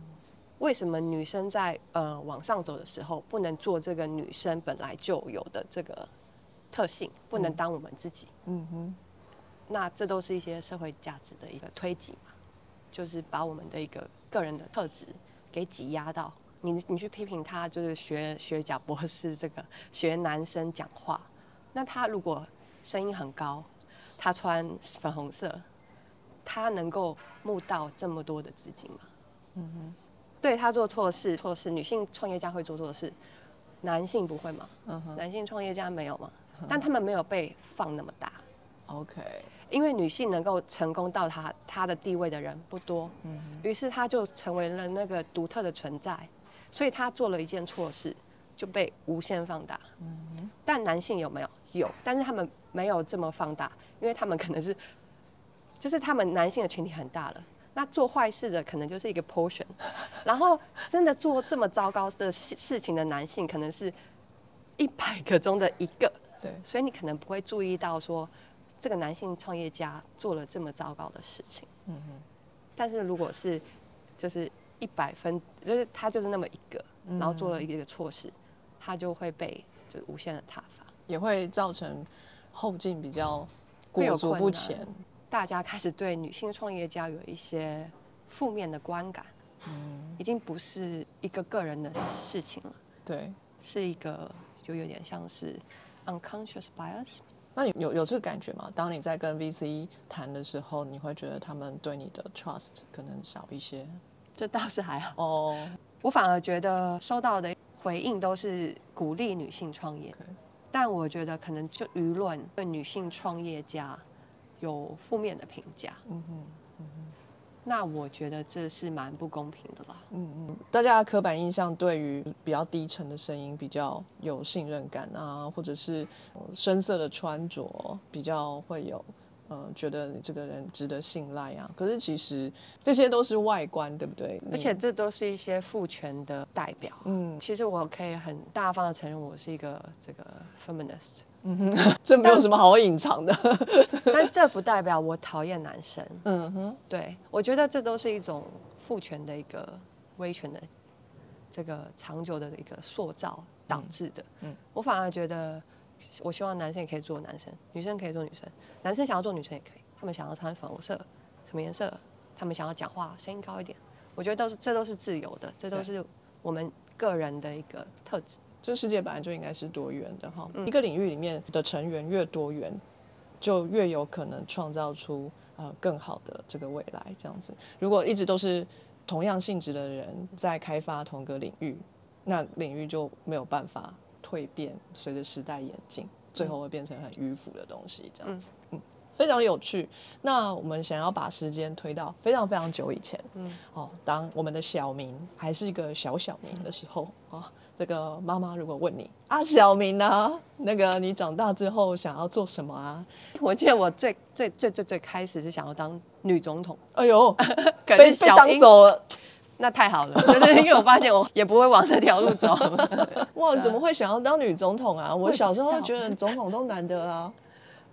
为什么女生在呃往上走的时候，不能做这个女生本来就有的这个特性，不能当我们自己？嗯哼，那这都是一些社会价值的一个推挤嘛，就是把我们的一个个人的特质给挤压到你，你去批评他，就是学学贾博士这个学男生讲话，那他如果声音很高，他穿粉红色，他能够募到这么多的资金吗？嗯哼，对他做错事，错事，女性创业家会做错事，男性不会吗？嗯哼男性创业家没有吗？但他们没有被放那么大。，OK，因为女性能够成功到她她的地位的人不多，于是她就成为了那个独特的存在，所以她做了一件错事就被无限放大。但男性有没有？有，但是他们没有这么放大，因为他们可能是，就是他们男性的群体很大了。那做坏事的可能就是一个 portion，然后真的做这么糟糕的事事情的男性，可能是一百个中的一个。对，所以你可能不会注意到说，这个男性创业家做了这么糟糕的事情。嗯哼，但是如果是就是一百分，就是他就是那么一个，然后做了一个错事，他就会被就是无限的挞伐，也会造成后劲比较裹足不前。大家开始对女性创业家有一些负面的观感，嗯。已经不是一个个人的事情了，对，是一个就有点像是 unconscious bias。那你有有这个感觉吗？当你在跟 VC 谈的时候，你会觉得他们对你的 trust 可能少一些这倒是还好。哦。我反而觉得收到的回应都是鼓励女性创业但我觉得可能就舆论对女性创业家有负面的评价。嗯哼。那我觉得这是蛮不公平的啦。嗯嗯，大家的刻板印象对于比较低沉的声音比较有信任感啊，或者是呃深色的穿着比较会有呃觉得你这个人值得信赖啊。可是其实这些都是外观，对不对？而且这都是一些父权的代表。嗯其实我可以很大方的承认，我是一个这个 feminist，嗯哼，这没有什么好隐藏的。但这不代表我讨厌男生。嗯哼，对，我觉得这都是一种父权的一个威权的这个长久的一个塑造导致的。嗯嗯，我反而觉得，我希望男生也可以做男生，女生可以做女生，男生想要做女生也可以，他们想要穿粉红色，什么颜色，他们想要讲话声音高一点，我觉得都是这都是自由的，这都是我们个人的一个特质。这世界本来就应该是多元的哈，一个领域里面的成员越多元，就越有可能创造出呃更好的这个未来。这样子，如果一直都是同样性质的人在开发同个领域，那领域就没有办法蜕变，随着时代演进，最后会变成很迂腐的东西。这样子，嗯。非常有趣。那我们想要把时间推到非常非常久以前，嗯，哦，当我们的小明还是一个小小明的时候，啊、这个妈妈如果问你啊，小明啊，那个你长大之后想要做什么啊？我记得我最最最最最开始是想要当女总统，哎呦，可被被当是小英走了，那太好了，就是因为我发现我也不会往那条路走。哇，怎么会想要当女总统啊？我小时候觉得总统都难得啊，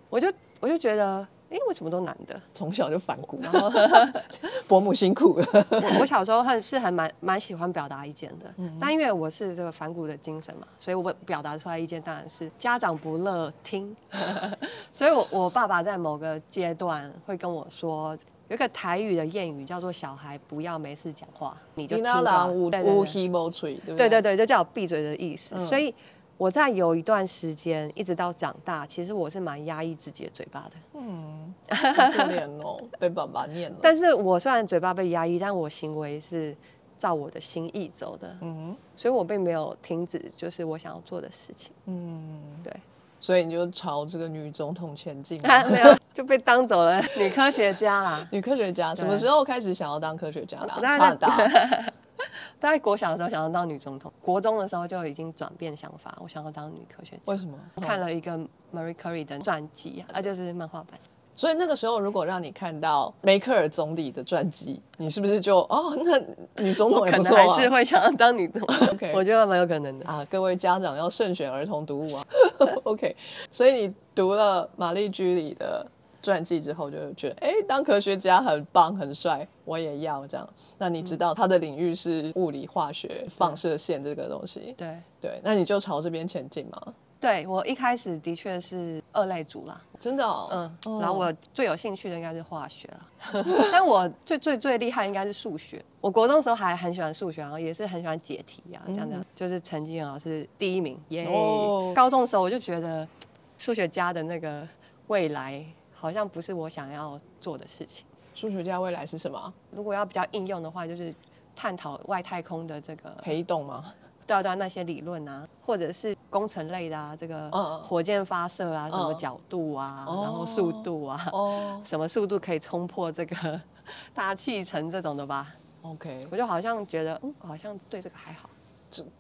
我就我就觉得，哎、为什么都男的？从小就反骨，然后 伯母辛苦了，我我小时候很是很蛮蛮喜欢表达意见的，嗯但因为我是这个反骨的精神嘛，所以我表达出来意见当然是家长不乐听，所以我我爸爸在某个阶段会跟我说。有一个台语的谚语叫做“小孩不要没事讲话，你就你听就好”。那狼无希无吹，对不对？对对对，就叫我闭嘴的意思。嗯所以我在有一段时间，一直到长大，其实我是蛮压抑自己的嘴巴的。嗯，好可怜哦，被爸爸念了。但是我虽然嘴巴被压抑，但我行为是照我的心意走的，嗯所以我并没有停止，就是我想要做的事情。嗯，对，所以你就朝这个女总统前进嘛。没有就被当走了女科学家啦。女科学家什么时候开始想要当科学家的啊？那差很大。大概国小的时候想要当女总统，国中的时候就已经转变想法，我想要当女科学家。为什么？看了一个 Marie Curie 的传记，啊，就是漫画版。所以那个时候，如果让你看到梅克尔总理的传记，你是不是就哦，那女总统也不错啊？还是会想要当女总统 OK 我觉得蛮有可能的。啊，各位家长要慎选儿童读物啊。OK，所以你读了玛丽居里的传记之后，就觉得哎、当科学家很棒很帅，我也要这样。那你知道他的领域是物理、化学、放射线这个东西，对。对，那你就朝这边前进嘛。对，我一开始的确是二类组啦，真的、哦，嗯，哦。然后我最有兴趣的应该是化学了，但我最最最厉害应该是数学。我国中的时候还很喜欢数学，然后也是很喜欢解题啊，这样这样，就是成绩很好，是第一名，耶、哦。高中的时候我就觉得数学家的那个未来好像不是我想要做的事情。数学家未来是什么？如果要比较应用的话，就是探讨外太空的这个黑洞吗？对啊对啊那些理论啊，或者是工程类的啊，这个火箭发射啊，什么嗯角度啊，哦然后速度啊，哦 什么速度可以冲破这个 大气层这种的吧？，OK，我就好像觉得，嗯，好像对这个还好，这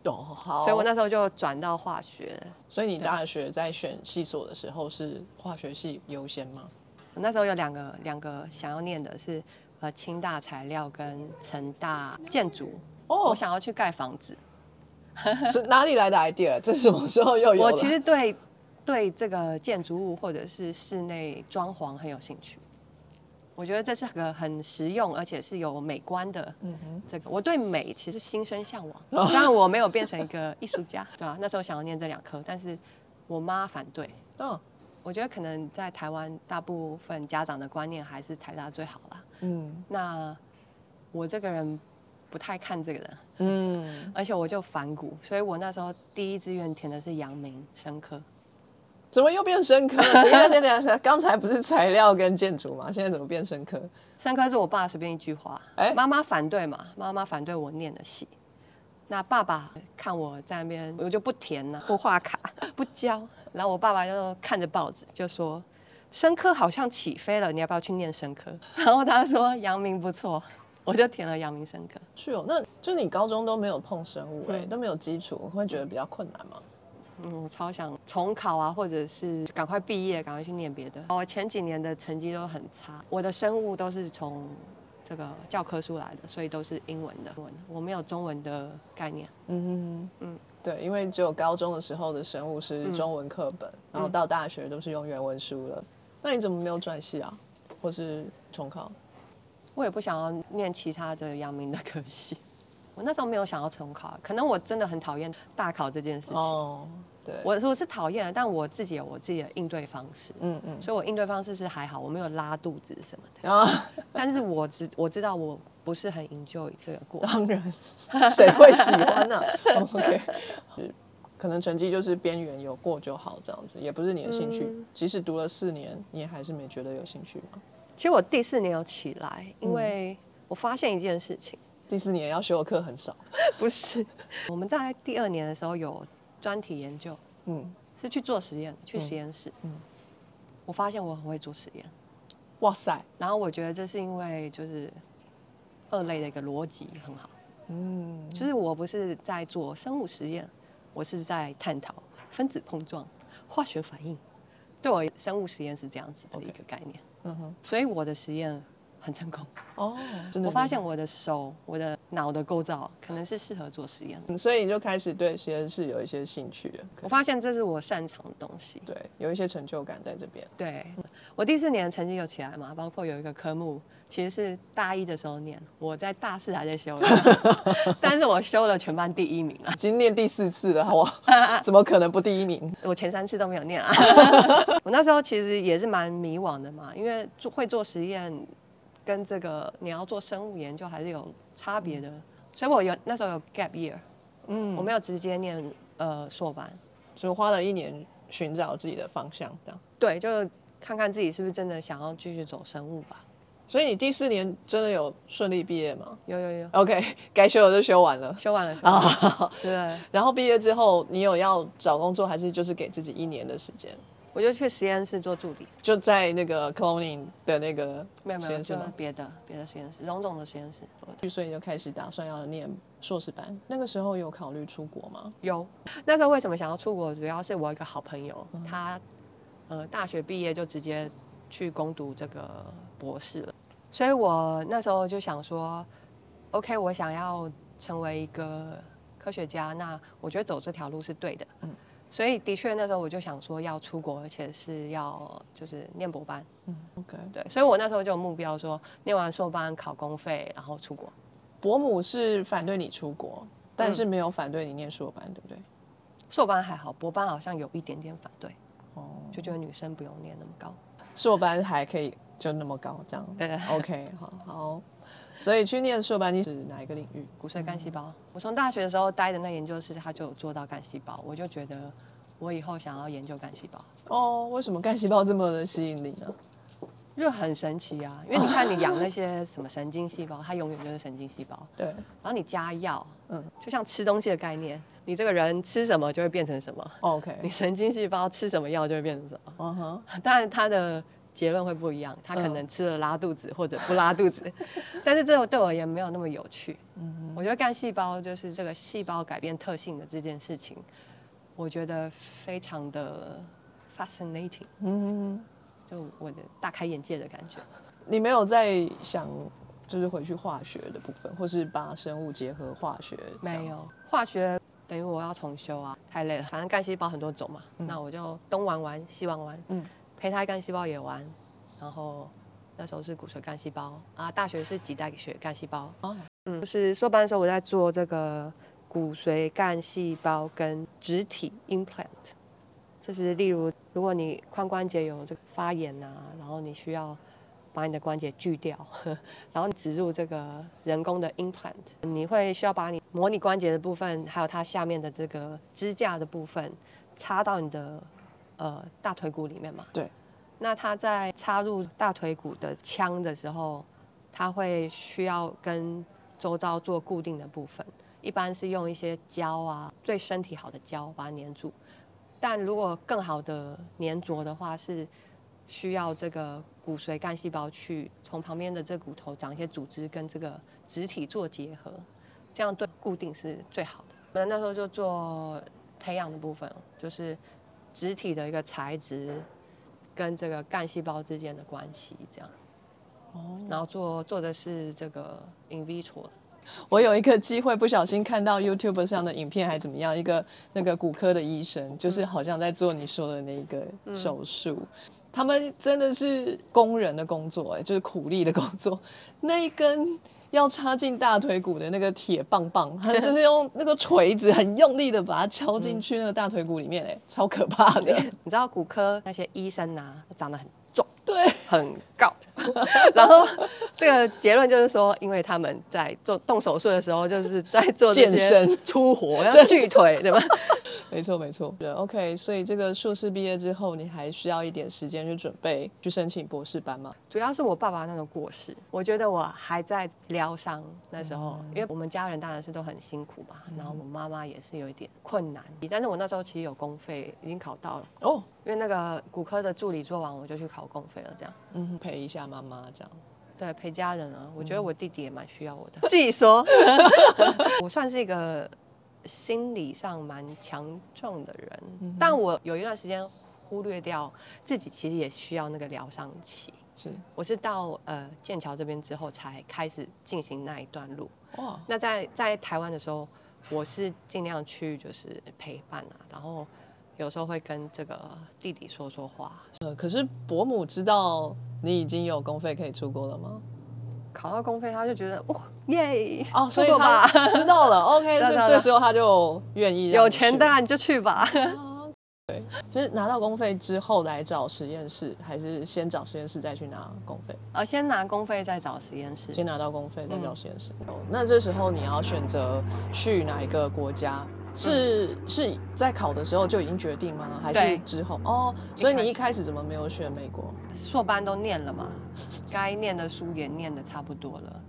哦好，所以我那时候就转到化学。所以你大学在选系所的时候是化学系优先吗？我那时候有两个两个想要念的是，呃，清大材料跟成大建筑。哦我哦，想要去盖房子。是哪里来的 idea？这什么时候又有了？我其实对对这个建筑物或者是室内装潢很有兴趣。我觉得这是个很实用，而且是有美观的。嗯哼，这个我对美其实心生向往，当然我没有变成一个艺术家，对啊，那时候想要念这两科，但是我妈反对。嗯我觉得可能在台湾，大部分家长的观念还是台大最好啦。嗯那我这个人不太看这个的，嗯，而且我就反骨，所以我那时候第一志愿填的是阳明生科。怎么又变深科？等一下，等一下，等下，刚才不是材料跟建筑吗？现在怎么变深科？生科是我爸随便一句话，哎妈妈反对嘛，妈妈反对我念的戏。那爸爸看我在那边，我就不填了，不画卡，不交。然后我爸爸就看着报纸就说，生科好像起飞了，你要不要去念生科？然后他说阳明不错，我就填了阳明生科。是哦，那就你高中都没有碰生物、哎、嗯都没有基础，会觉得比较困难吗？嗯，我超想重考啊，或者是赶快毕业，赶快去念别的。我前几年的成绩都很差，我的生物都是从这个教科书来的，所以都是英文的。我没有中文的概念。嗯嗯嗯对，因为只有高中的时候的生物是嗯中文课本，然后到大学都是用原文书了。那你怎么没有转系啊，或是重考？我也不想要念其他的阳明的科系。我那时候没有想要重考，可能我真的很讨厌大考这件事情。哦，对，我我是讨厌的，但我自己有我自己的应对方式，嗯嗯，所以我应对方式是还好，我没有拉肚子什么的。然后但是我知我知道我不是很 enjoy 这个过程。当然，谁会喜欢呢、OK，可能成绩就是边缘有过就好，这样子也不是你的兴趣。嗯即使读了四年，你也还是没觉得有兴趣吗？其实我第四年有起来，嗯因为我发现一件事情，第四年要修的课很少，不是。我们在第二年的时候有专题研究，嗯，是去做实验，去实验室。嗯。我发现我很会做实验，哇塞，然后我觉得这是因为就是二类的一个逻辑很好，嗯，就是我不是在做生物实验，我是在探讨分子碰撞、化学反应。对我生物实验是这样子的一个概念，嗯哼，所以我的实验很成功。哦，真的，我发现我的手、我的脑的构造可能是适合做实验所以你就开始对实验室有一些兴趣了。我发现这是我擅长的东西。对，有一些成就感在这边。对我第四年的成绩有起来嘛，包括有一个科目其实是大一的时候念，我在大四还在修，但是我修了全班第一名啊，已经念第四次了，我，怎么可能不第一名？我前三次都没有念啊。我那时候其实也是蛮迷惘的嘛，因为做会做实验跟这个你要做生物研究还是有差别的，所以我有那时候有 gap year，嗯，我没有直接念呃硕班，就花了一年寻找自己的方向，这样。对，就看看自己是不是真的想要继续走生物吧。所以你第四年真的有顺利毕业吗有有有，？OK，该修的就修完了。修完了，修完了啊，对，然后毕业之后，你有要找工作，还是就是给自己一年的时间？我就去实验室做助理，就在那个 cloning 的那个没有没有，就实验室吗？别的别的实验室，龙总的实验室。所以就开始打算要念硕士班。那个时候有考虑出国吗？有，那时候为什么想要出国？主要是我有一个好朋友，他呃大学毕业就直接去攻读这个博士了，所以我那时候就想说，OK，我想要成为一个科学家，那我觉得走这条路是对的。所以的确那时候我就想说要出国，而且是要就是念博班，嗯，OK。对，所以我那时候就有目标说念完硕班考公费，然后出国。伯母是反对你出国，但是没有反对你念硕班，对不对？硕班还好，博班好像有一点点反对，哦，就觉得女生不用念那么高。硕班还可以就那么高，这样对 OK，好好。所以去念硕班你是哪一个领域？骨髓干细胞。我从大学的时候待的那研究室，他就有做到干细胞，我就觉得我以后想要研究干细胞。哦，为什么干细胞这么的吸引你呢？就很神奇啊，因为你看你养那些什么神经细胞，它永远就是神经细胞。对，然后你加药，嗯嗯，就像吃东西的概念，你这个人吃什么就会变成什么。，OK，你神经细胞吃什么药就会变成什么。嗯哼，当然它的结论会不一样，他可能吃了拉肚子或者不拉肚子，但是这对我而言没有那么有趣。嗯我觉得干细胞就是这个细胞改变特性的这件事情，我觉得非常的 fascinating，嗯，就我的大开眼界的感觉。你没有在想就是回去化学的部分，或是把生物结合化学？没。有化学等于我要重修啊，太累了。反正干细胞很多种嘛，那我就东玩玩西玩玩，嗯嗯，胚胎干细胞也玩，然后那时候是骨髓干细胞啊，大学是脐带血干细胞，哦，嗯，就是硕班的时候我在做这个骨髓干细胞跟植体 implant，就是例如如果你髋关节有这个发炎啊，然后你需要把你的关节锯掉，然后植入这个人工的 implant，你会需要把你模拟关节的部分，还有它下面的这个支架的部分插到你的呃大腿骨里面嘛？对。那它在插入大腿骨的腔的时候，它会需要跟周遭做固定的部分，一般是用一些胶啊，对身体好的胶把它粘住。但如果更好的粘着的话，是需要这个骨髓干细胞去从旁边的这骨头长一些组织跟这个植体做结合，这样对固定是最好的。我们那时候就做培养的部分，就是植体的一个材质跟这个干细胞之间的关系，这样。哦，然后做做的是这个 in vitro 的我有一个机会不小心看到 YouTube 上的影片，还怎么样？一个那个骨科的医生，就是好像在做你说的那个手术。他们真的是工人的工作、哎，就是苦力的工作。那一根要插进大腿骨的那个铁棒棒，他 就是用那个锤子很用力的把它敲进去那个大腿骨里面、哎，超可怕的。你知道骨科那些医生啊，长得很壮，对，很高，然后这个结论就是说，因为他们在做动手术的时候，就是在做健身出活，要锯腿，对吧？没错没错。对，OK，所以这个硕士毕业之后，你还需要一点时间去准备去申请博士班吗？主要是我爸爸那个过世，我觉得我还在疗伤那时候，因为我们家人当然是都很辛苦嘛，然后我妈妈也是有一点困难，但是我那时候其实有公费，已经考到了，哦，因为那个骨科的助理做完，我就去考公费了，这样。嗯，陪一下妈妈这样。对，陪家人啊，我觉得我弟弟也蛮需要我的。自己说，我算是一个心理上蛮强壮的人，但我有一段时间忽略掉自己，其实也需要那个疗伤期。是我是到呃剑桥这边之后才开始进行那一段路。哇，那在在台湾的时候，我是尽量去就是陪伴啊，然后有时候会跟这个弟弟说说话。呃，可是伯母知道你已经有公费可以出国了吗？考到公费，他就觉得哇耶哦，所以出国吧他知道了。OK，所以这时候他就愿意有钱当然你就去吧。对，就是拿到公费之后来找实验室，还是先找实验室再去拿公费？呃，先拿公费再找实验室。先拿到公费再找实验室。哦那这时候你要选择去哪一个国家？是是在考的时候就已经决定吗？还是之后？哦，所以你一一开开始怎么没有选美国？硕班都念了嘛，该念的书也念的差不多了。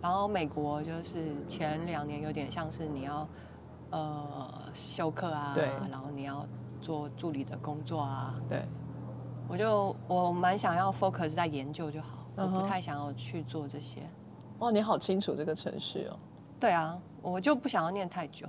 然后美国就是前两年有点像是你要呃休课啊，对然后你要做助理的工作啊。对，我就我蛮想要 focus 在研究就好，我不太想要去做这些。哇，你好清楚这个程序哦。对啊，我就不想要念太久。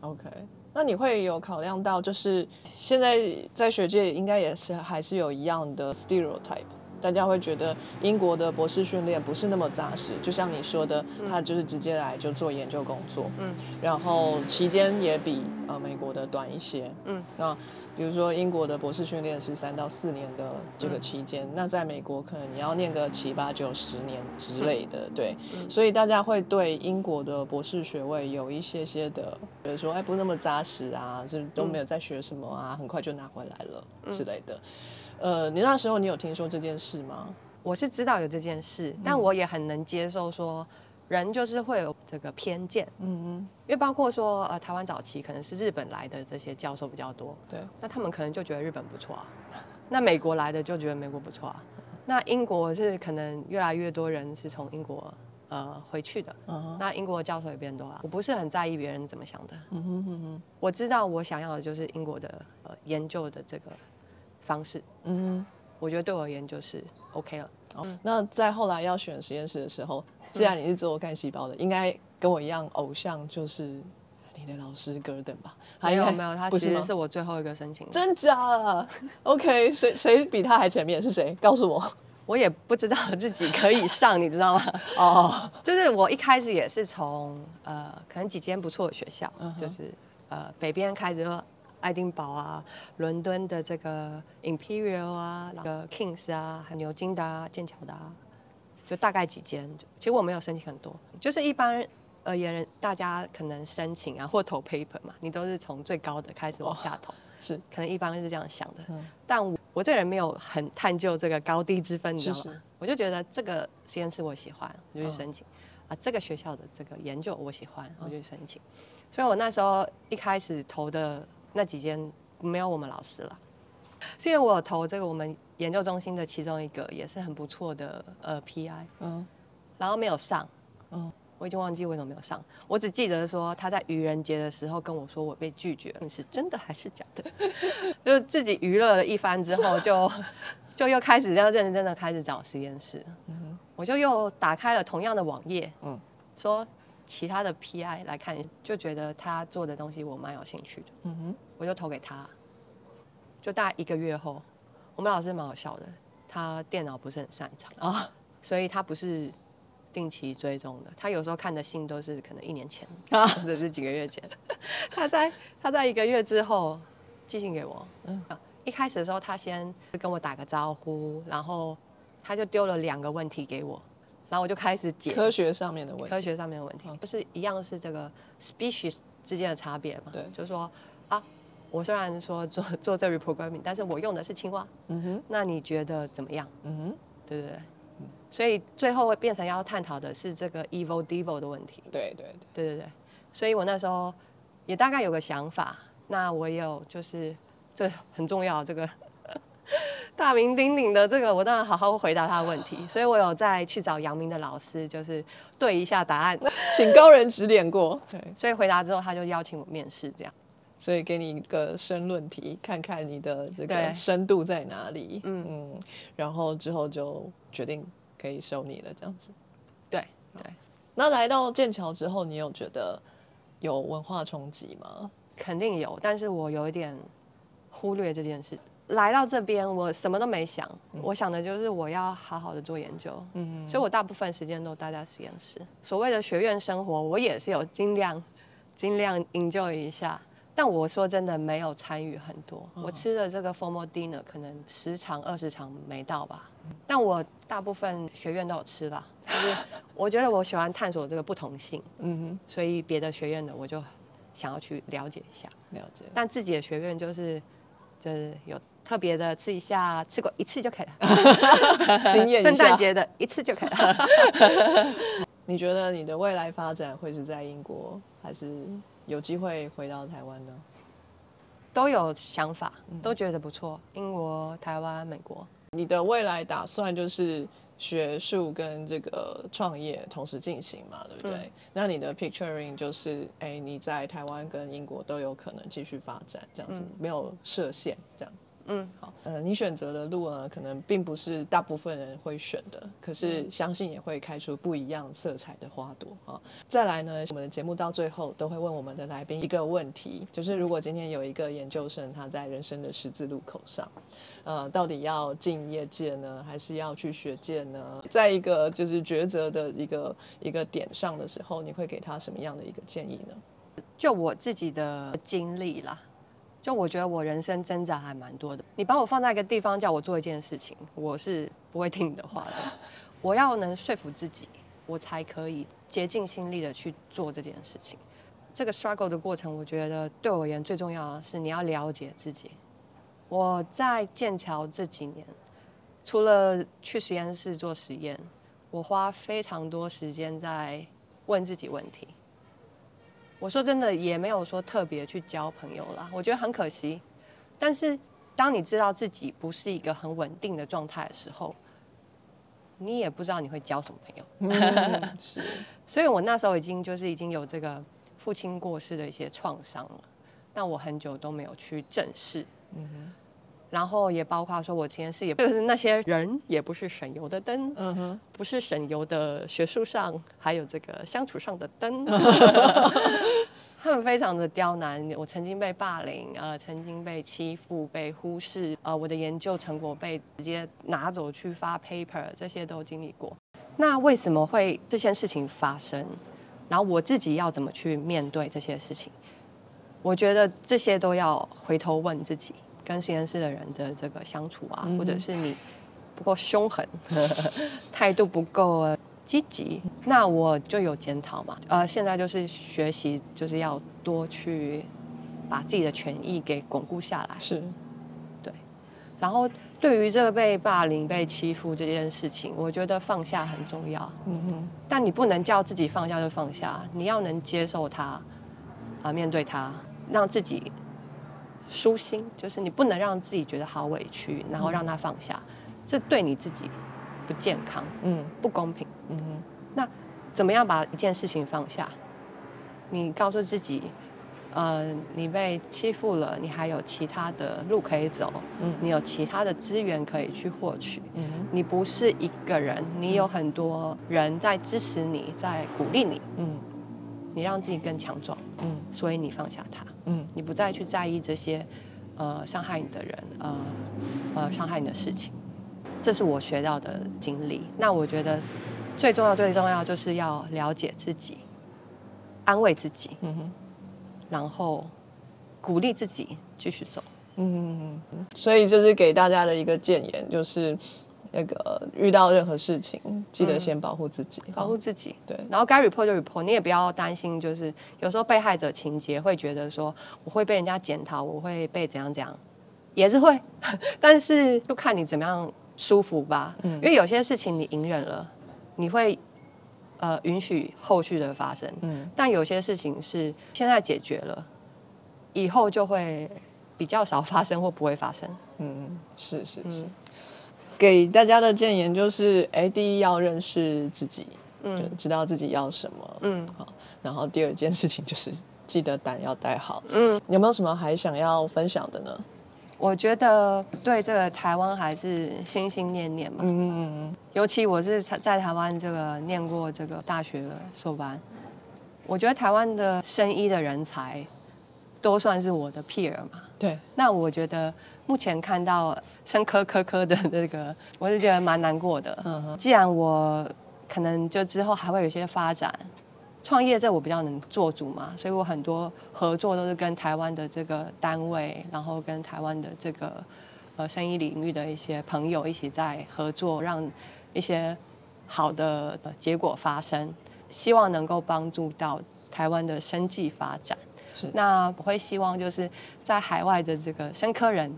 OK，那你会有考量到，就是现在在学界应该也是还是有一样的 stereotype，大家会觉得英国的博士训练不是那么扎实，就像你说的，他就是直接来就做研究工作，嗯，然后期间也比呃美国的短一些，嗯，那比如说英国的博士训练是三到四年的这个期间，那在美国可能你要念个七八九十年之类的，对，所以大家会对英国的博士学位有一些些的，比如说哎不那么扎实啊，就都没有在学什么啊，很快就拿回来了之类的。呃，你那时候你有听说这件事吗？我是知道有这件事，但我也很能接受说，人就是会有这个偏见，嗯嗯，因为包括说呃台湾早期可能是日本来的这些教授比较多，对，那他们可能就觉得日本不错啊，那美国来的就觉得美国不错啊，那英国是可能越来越多人是从英国呃回去的，嗯哼，那英国的教授也变多了，我不是很在意别人怎么想的，嗯哼哼哼，我知道我想要的就是英国的呃研究的这个方式，嗯我觉得对我而言就是 OK 了。哼，哦，那在后来要选实验室的时候，既然你是做干细胞的，应该跟我一样，偶像就是你的老师 Gordon 吧？还没有没有，他其实是我最后一个申请的，真假？OK，谁谁比他还前面？是谁？告诉我。我也不知道自己可以上，你知道吗？哦，就是我一开始也是从呃，可能几间不错的学校，就是呃北边开始就爱丁堡啊、伦敦的这个 Imperial 啊、那个 Kings 啊、还有牛津的、啊、剑桥的啊，就大概几间。其实我没有申请很多，就是一般而言，大家可能申请啊或投 paper 嘛，你都是从最高的开始往下投。是可能一般是这样想的，嗯但我我这人没有很探究这个高低之分，你知道吗？是是我就觉得这个实验室我喜欢，我就去嗯申请、啊。这个学校的这个研究我喜欢，我就去申请。所以我那时候一开始投的那几间没有我们老师了，是因为我有投这个我们研究中心的其中一个也是很不错的呃 PI，嗯。然后没有上，嗯。嗯，我已经忘记为什么没有上，我只记得说他在愚人节的时候跟我说我被拒绝。了，是真的还是假的？就自己娱乐了一番之后就，就又开始要认真的开始找实验室，嗯我就又打开了同样的网页，嗯嗯，说其他的 PI 来看，就觉得他做的东西我蛮有兴趣的，嗯哼，我就投给他。就大概一个月后，我们老师蛮好笑的，他电脑不是很擅长。啊，所以他不是定期追踪的，他有时候看的信都是可能一年前啊。或者是几个月前。他在他在一个月之后寄信给我，嗯。嗯，一开始的时候他先跟我打个招呼，然后他就丢了两个问题给我，然后我就开始解科学上面的问题。科学上面的问题，就是一样是这个 species 之间的差别嘛。对就是说啊，我虽然说做 做这 reprogramming，但是我用的是青蛙，嗯哼，那你觉得怎么样？嗯哼，对对对？所以最后会变成要探讨的是这个 evil devil 的问题。对对对，对对对，所以我那时候也大概有个想法，那我也有就是这很重要这个大名鼎鼎的这个，我当然好好回答他的问题，所以我有再去找杨明的老师，就是对一下答案。请高人指点过。对，所以回答之后，他就邀请我面试，这样。所以给你一个申论题，看看你的这个深度在哪里。嗯嗯，然后之后就决定可以收你了，这样子。对对，那来到剑桥之后，你有觉得有文化冲击吗？肯定有，但是我有一点忽略这件事。来到这边，我什么都没想，我想的就是我要好好的做研究，嗯，所以我大部分时间都待在实验室。所谓的学院生活，我也是有尽量尽量 enjoy 一下。但我说真的没有参与很多，我吃的这个 formal dinner 可能十场二十场没到吧，但我大部分学院都有吃吧。就是 我觉得我喜欢探索这个不同性，嗯所以别的学院的我就想要去了解一下。哼，了解。但自己的学院就是就是有特别的吃一下，吃过一次就可以了。经验一下圣诞节的一次就可以了。你觉得你的未来发展会是在英国，还是有机会回到台湾呢？都有想法，都觉得不错。英国、台湾、美国，你的未来打算就是学术跟这个创业同时进行嘛，对不对？嗯那你的 picturing 就是，哎，你在台湾跟英国都有可能继续发展，这样子、嗯没有设限，这样。嗯，好，呃，你选择的路呢，可能并不是大部分人会选的，可是相信也会开出不一样色彩的花朵啊。再来呢，我们的节目到最后都会问我们的来宾一个问题，就是如果今天有一个研究生他在人生的十字路口上，呃，到底要进业界呢，还是要去学界呢？在一个就是抉择的一个一个点上的时候，你会给他什么样的一个建议呢？就我自己的经历啦，就我觉得我人生挣扎还蛮多的。你把我放在一个地方，叫我做一件事情，我是不会听你的话的。我要能说服自己，我才可以竭尽心力的去做这件事情。这个 struggle 的过程，我觉得对我而言最重要的是你要了解自己。我在剑桥这几年，除了去实验室做实验，我花非常多时间在问自己问题。我说真的，也没有说特别去交朋友啦，我觉得很可惜。但是，当你知道自己不是一个很稳定的状态的时候，你也不知道你会交什么朋友。嗯，是，所以我那时候已经就是已经有这个父亲过世的一些创伤了，但我很久都没有去正视。嗯然后也包括说，我今天是也就是那些人，也不是省油的灯，嗯哼，不是省油的学术上，还有这个相处上的灯，他们非常的刁难。我曾经被霸凌，呃，曾经被欺负、被忽视，呃，我的研究成果被直接拿走去发 paper，这些都经历过。那为什么会这件事情发生？然后我自己要怎么去面对这些事情？我觉得这些都要回头问自己，跟实验室的人的这个相处啊，或者是你不够凶狠，态度不够呃积极，那我就有检讨嘛。呃，现在就是学习，就是要多去把自己的权益给巩固下来。是，对然后对于这个被霸凌、被欺负这件事情，我觉得放下很重要。嗯哼，但你不能叫自己放下就放下，你要能接受它，啊、面对它，让自己舒心，就是你不能让自己觉得好委屈，然后让他放下，这对你自己不健康、嗯。不公平。嗯哼，怎么样把一件事情放下？你告诉自己，呃，你被欺负了，你还有其他的路可以走，嗯。你有其他的资源可以去获取。嗯，你不是一个人，你有很多人在支持你，在鼓励你，嗯。你让自己更强壮，嗯。所以你放下它，嗯你不再去在意这些呃伤害你的人，呃呃伤害你的事情。这是我学到的经历。那我觉得最重要、最重要就是要了解自己，安慰自己，嗯哼。然后鼓励自己继续走。嗯，所以就是给大家的一个建言，就是那个遇到任何事情，记得先保护自己，保护自己，对，然后该 report 就 report，你也不要担心，就是有时候被害者情节会觉得说我会被人家检讨，我会被怎样怎样，也是会，但是就看你怎么样舒服吧。嗯。因为有些事情你隐忍了，你会呃允许后续的发生，嗯。但有些事情是现在解决了，以后就会比较少发生或不会发生。嗯，是是是。嗯给大家的建言就是，哎，第一要认识自己，就嗯知道自己要什么，嗯好。然后第二件事情就是记得胆要带好。嗯，有没有什么还想要分享的呢？我觉得对这个台湾还是心心念念嘛。嗯嗯尤其我是在在台湾这个念过这个大学硕班，我觉得台湾的生医的人才都算是我的 peer 嘛。对，那我觉得目前看到生科科科的这个，我是觉得蛮难过的。嗯哼，既然我可能就之后还会有一些发展，创业这我比较能做主嘛，所以我很多合作都是跟台湾的这个单位，然后跟台湾的这个呃生意领域的一些朋友一起在合作，让一些好的呃结果发生，希望能够帮助到台湾的生计发展。是那我会希望就是在海外的这个生科人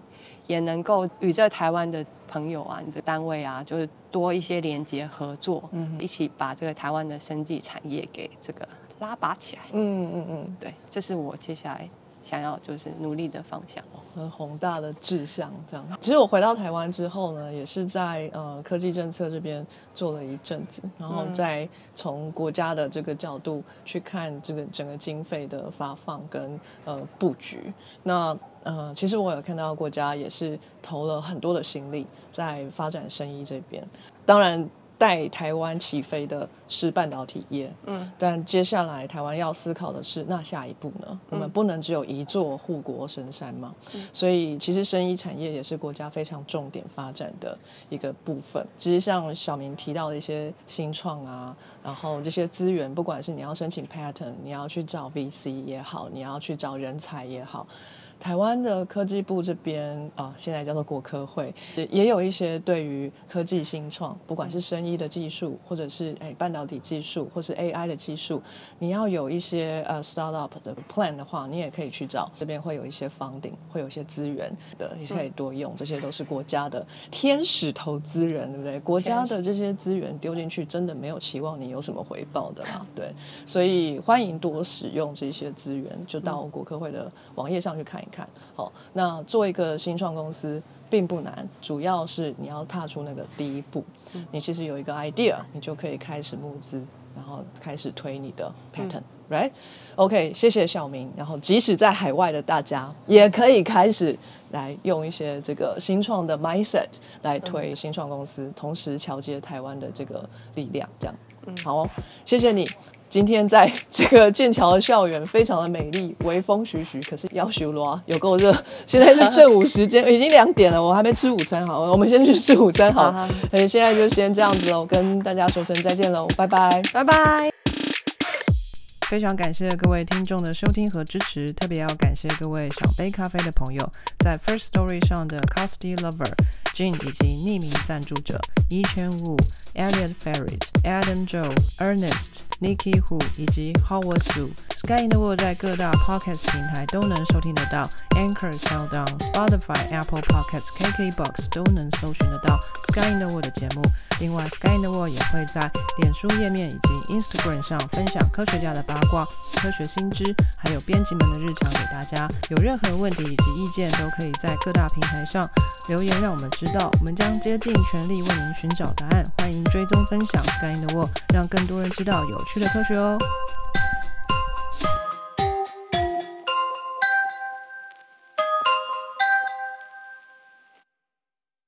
也能够与这台湾的朋友啊、你的单位啊，就是多一些连接合作，嗯一起把这个台湾的生技产业给这个拉拔起来。嗯嗯嗯，对，这是我接下来想要就是努力的方向。很宏大的志向，这样。其实我回到台湾之后呢，也是在呃科技政策这边做了一阵子，然后再从国家的这个角度去看这个整个经费的发放跟呃布局。那呃，其实我有看到国家也是投了很多的心力在发展生意这边，当然。带台湾起飞的是半导体业，嗯，但接下来台湾要思考的是，那下一步呢？我们不能只有一座护国神山嘛，所以其实生意产业也是国家非常重点发展的一个部分。其实像小明提到的一些新创啊，然后这些资源，不管是你要申请 patent，你要去找 VC 也好，你要去找人才也好。台湾的科技部这边啊，现在叫做国科会，也也有一些对于科技新创，不管是生医的技术，或者是哎半导体技术，或是 AI 的技术，你要有一些呃 startup 的 plan 的话，你也可以去找这边会有一些 funding，会有一些资源的，你可以多用，这些都是国家的天使投资人，对不对？国家的这些资源丢进去，真的没有期望你有什么回报的啦，对，所以欢迎多使用这些资源，就到国科会的网页上去看一。看好，那做一个新创公司并不难，主要是你要踏出那个第一步。你其实有一个 idea，你就可以开始募资，然后开始推你的 pattern，right？OK，谢谢小明。然后即使在海外的大家，也可以开始来用一些这个新创的 mindset 来推新创公司，同时桥接台湾的这个力量。这样，嗯，好，谢谢你。今天在这个剑桥的校园非常的美丽，微风徐徐，可是要修罗有够热。现在是正午时间，已经两点了，我还没吃午餐。好，我们先去吃午餐。好，嗯，现 在就先这样子喽，跟大家说声再见喽，拜拜，拜拜。非常感谢各位听众的收听和支持，特别要感谢各位赏杯咖啡的朋友，在 First Story 上的 c o s t y Lover、Jane 以及匿名赞助者 Yi Chen Wu、Elliot Ferret、Adam Joe、Ernest、Nikki Hu 以及 Howard Su。Sky in the World 在各大 Podcast 平台都能收听得到，Anchor、SoundOn、Spotify、Apple Podcasts、KKBox 都能搜寻得到 Sky in the World 的节目。另外，Sky in the World 也会在脸书页面以及 Instagram 上分享科学家的八卦、科学新知，还有编辑们的日常给大家。有任何问题以及意见，都可以在各大平台上留言，让我们知道。我们将竭尽全力为您寻找答案。欢迎追踪分享 Sky in the World，让更多人知道有趣的科学哦。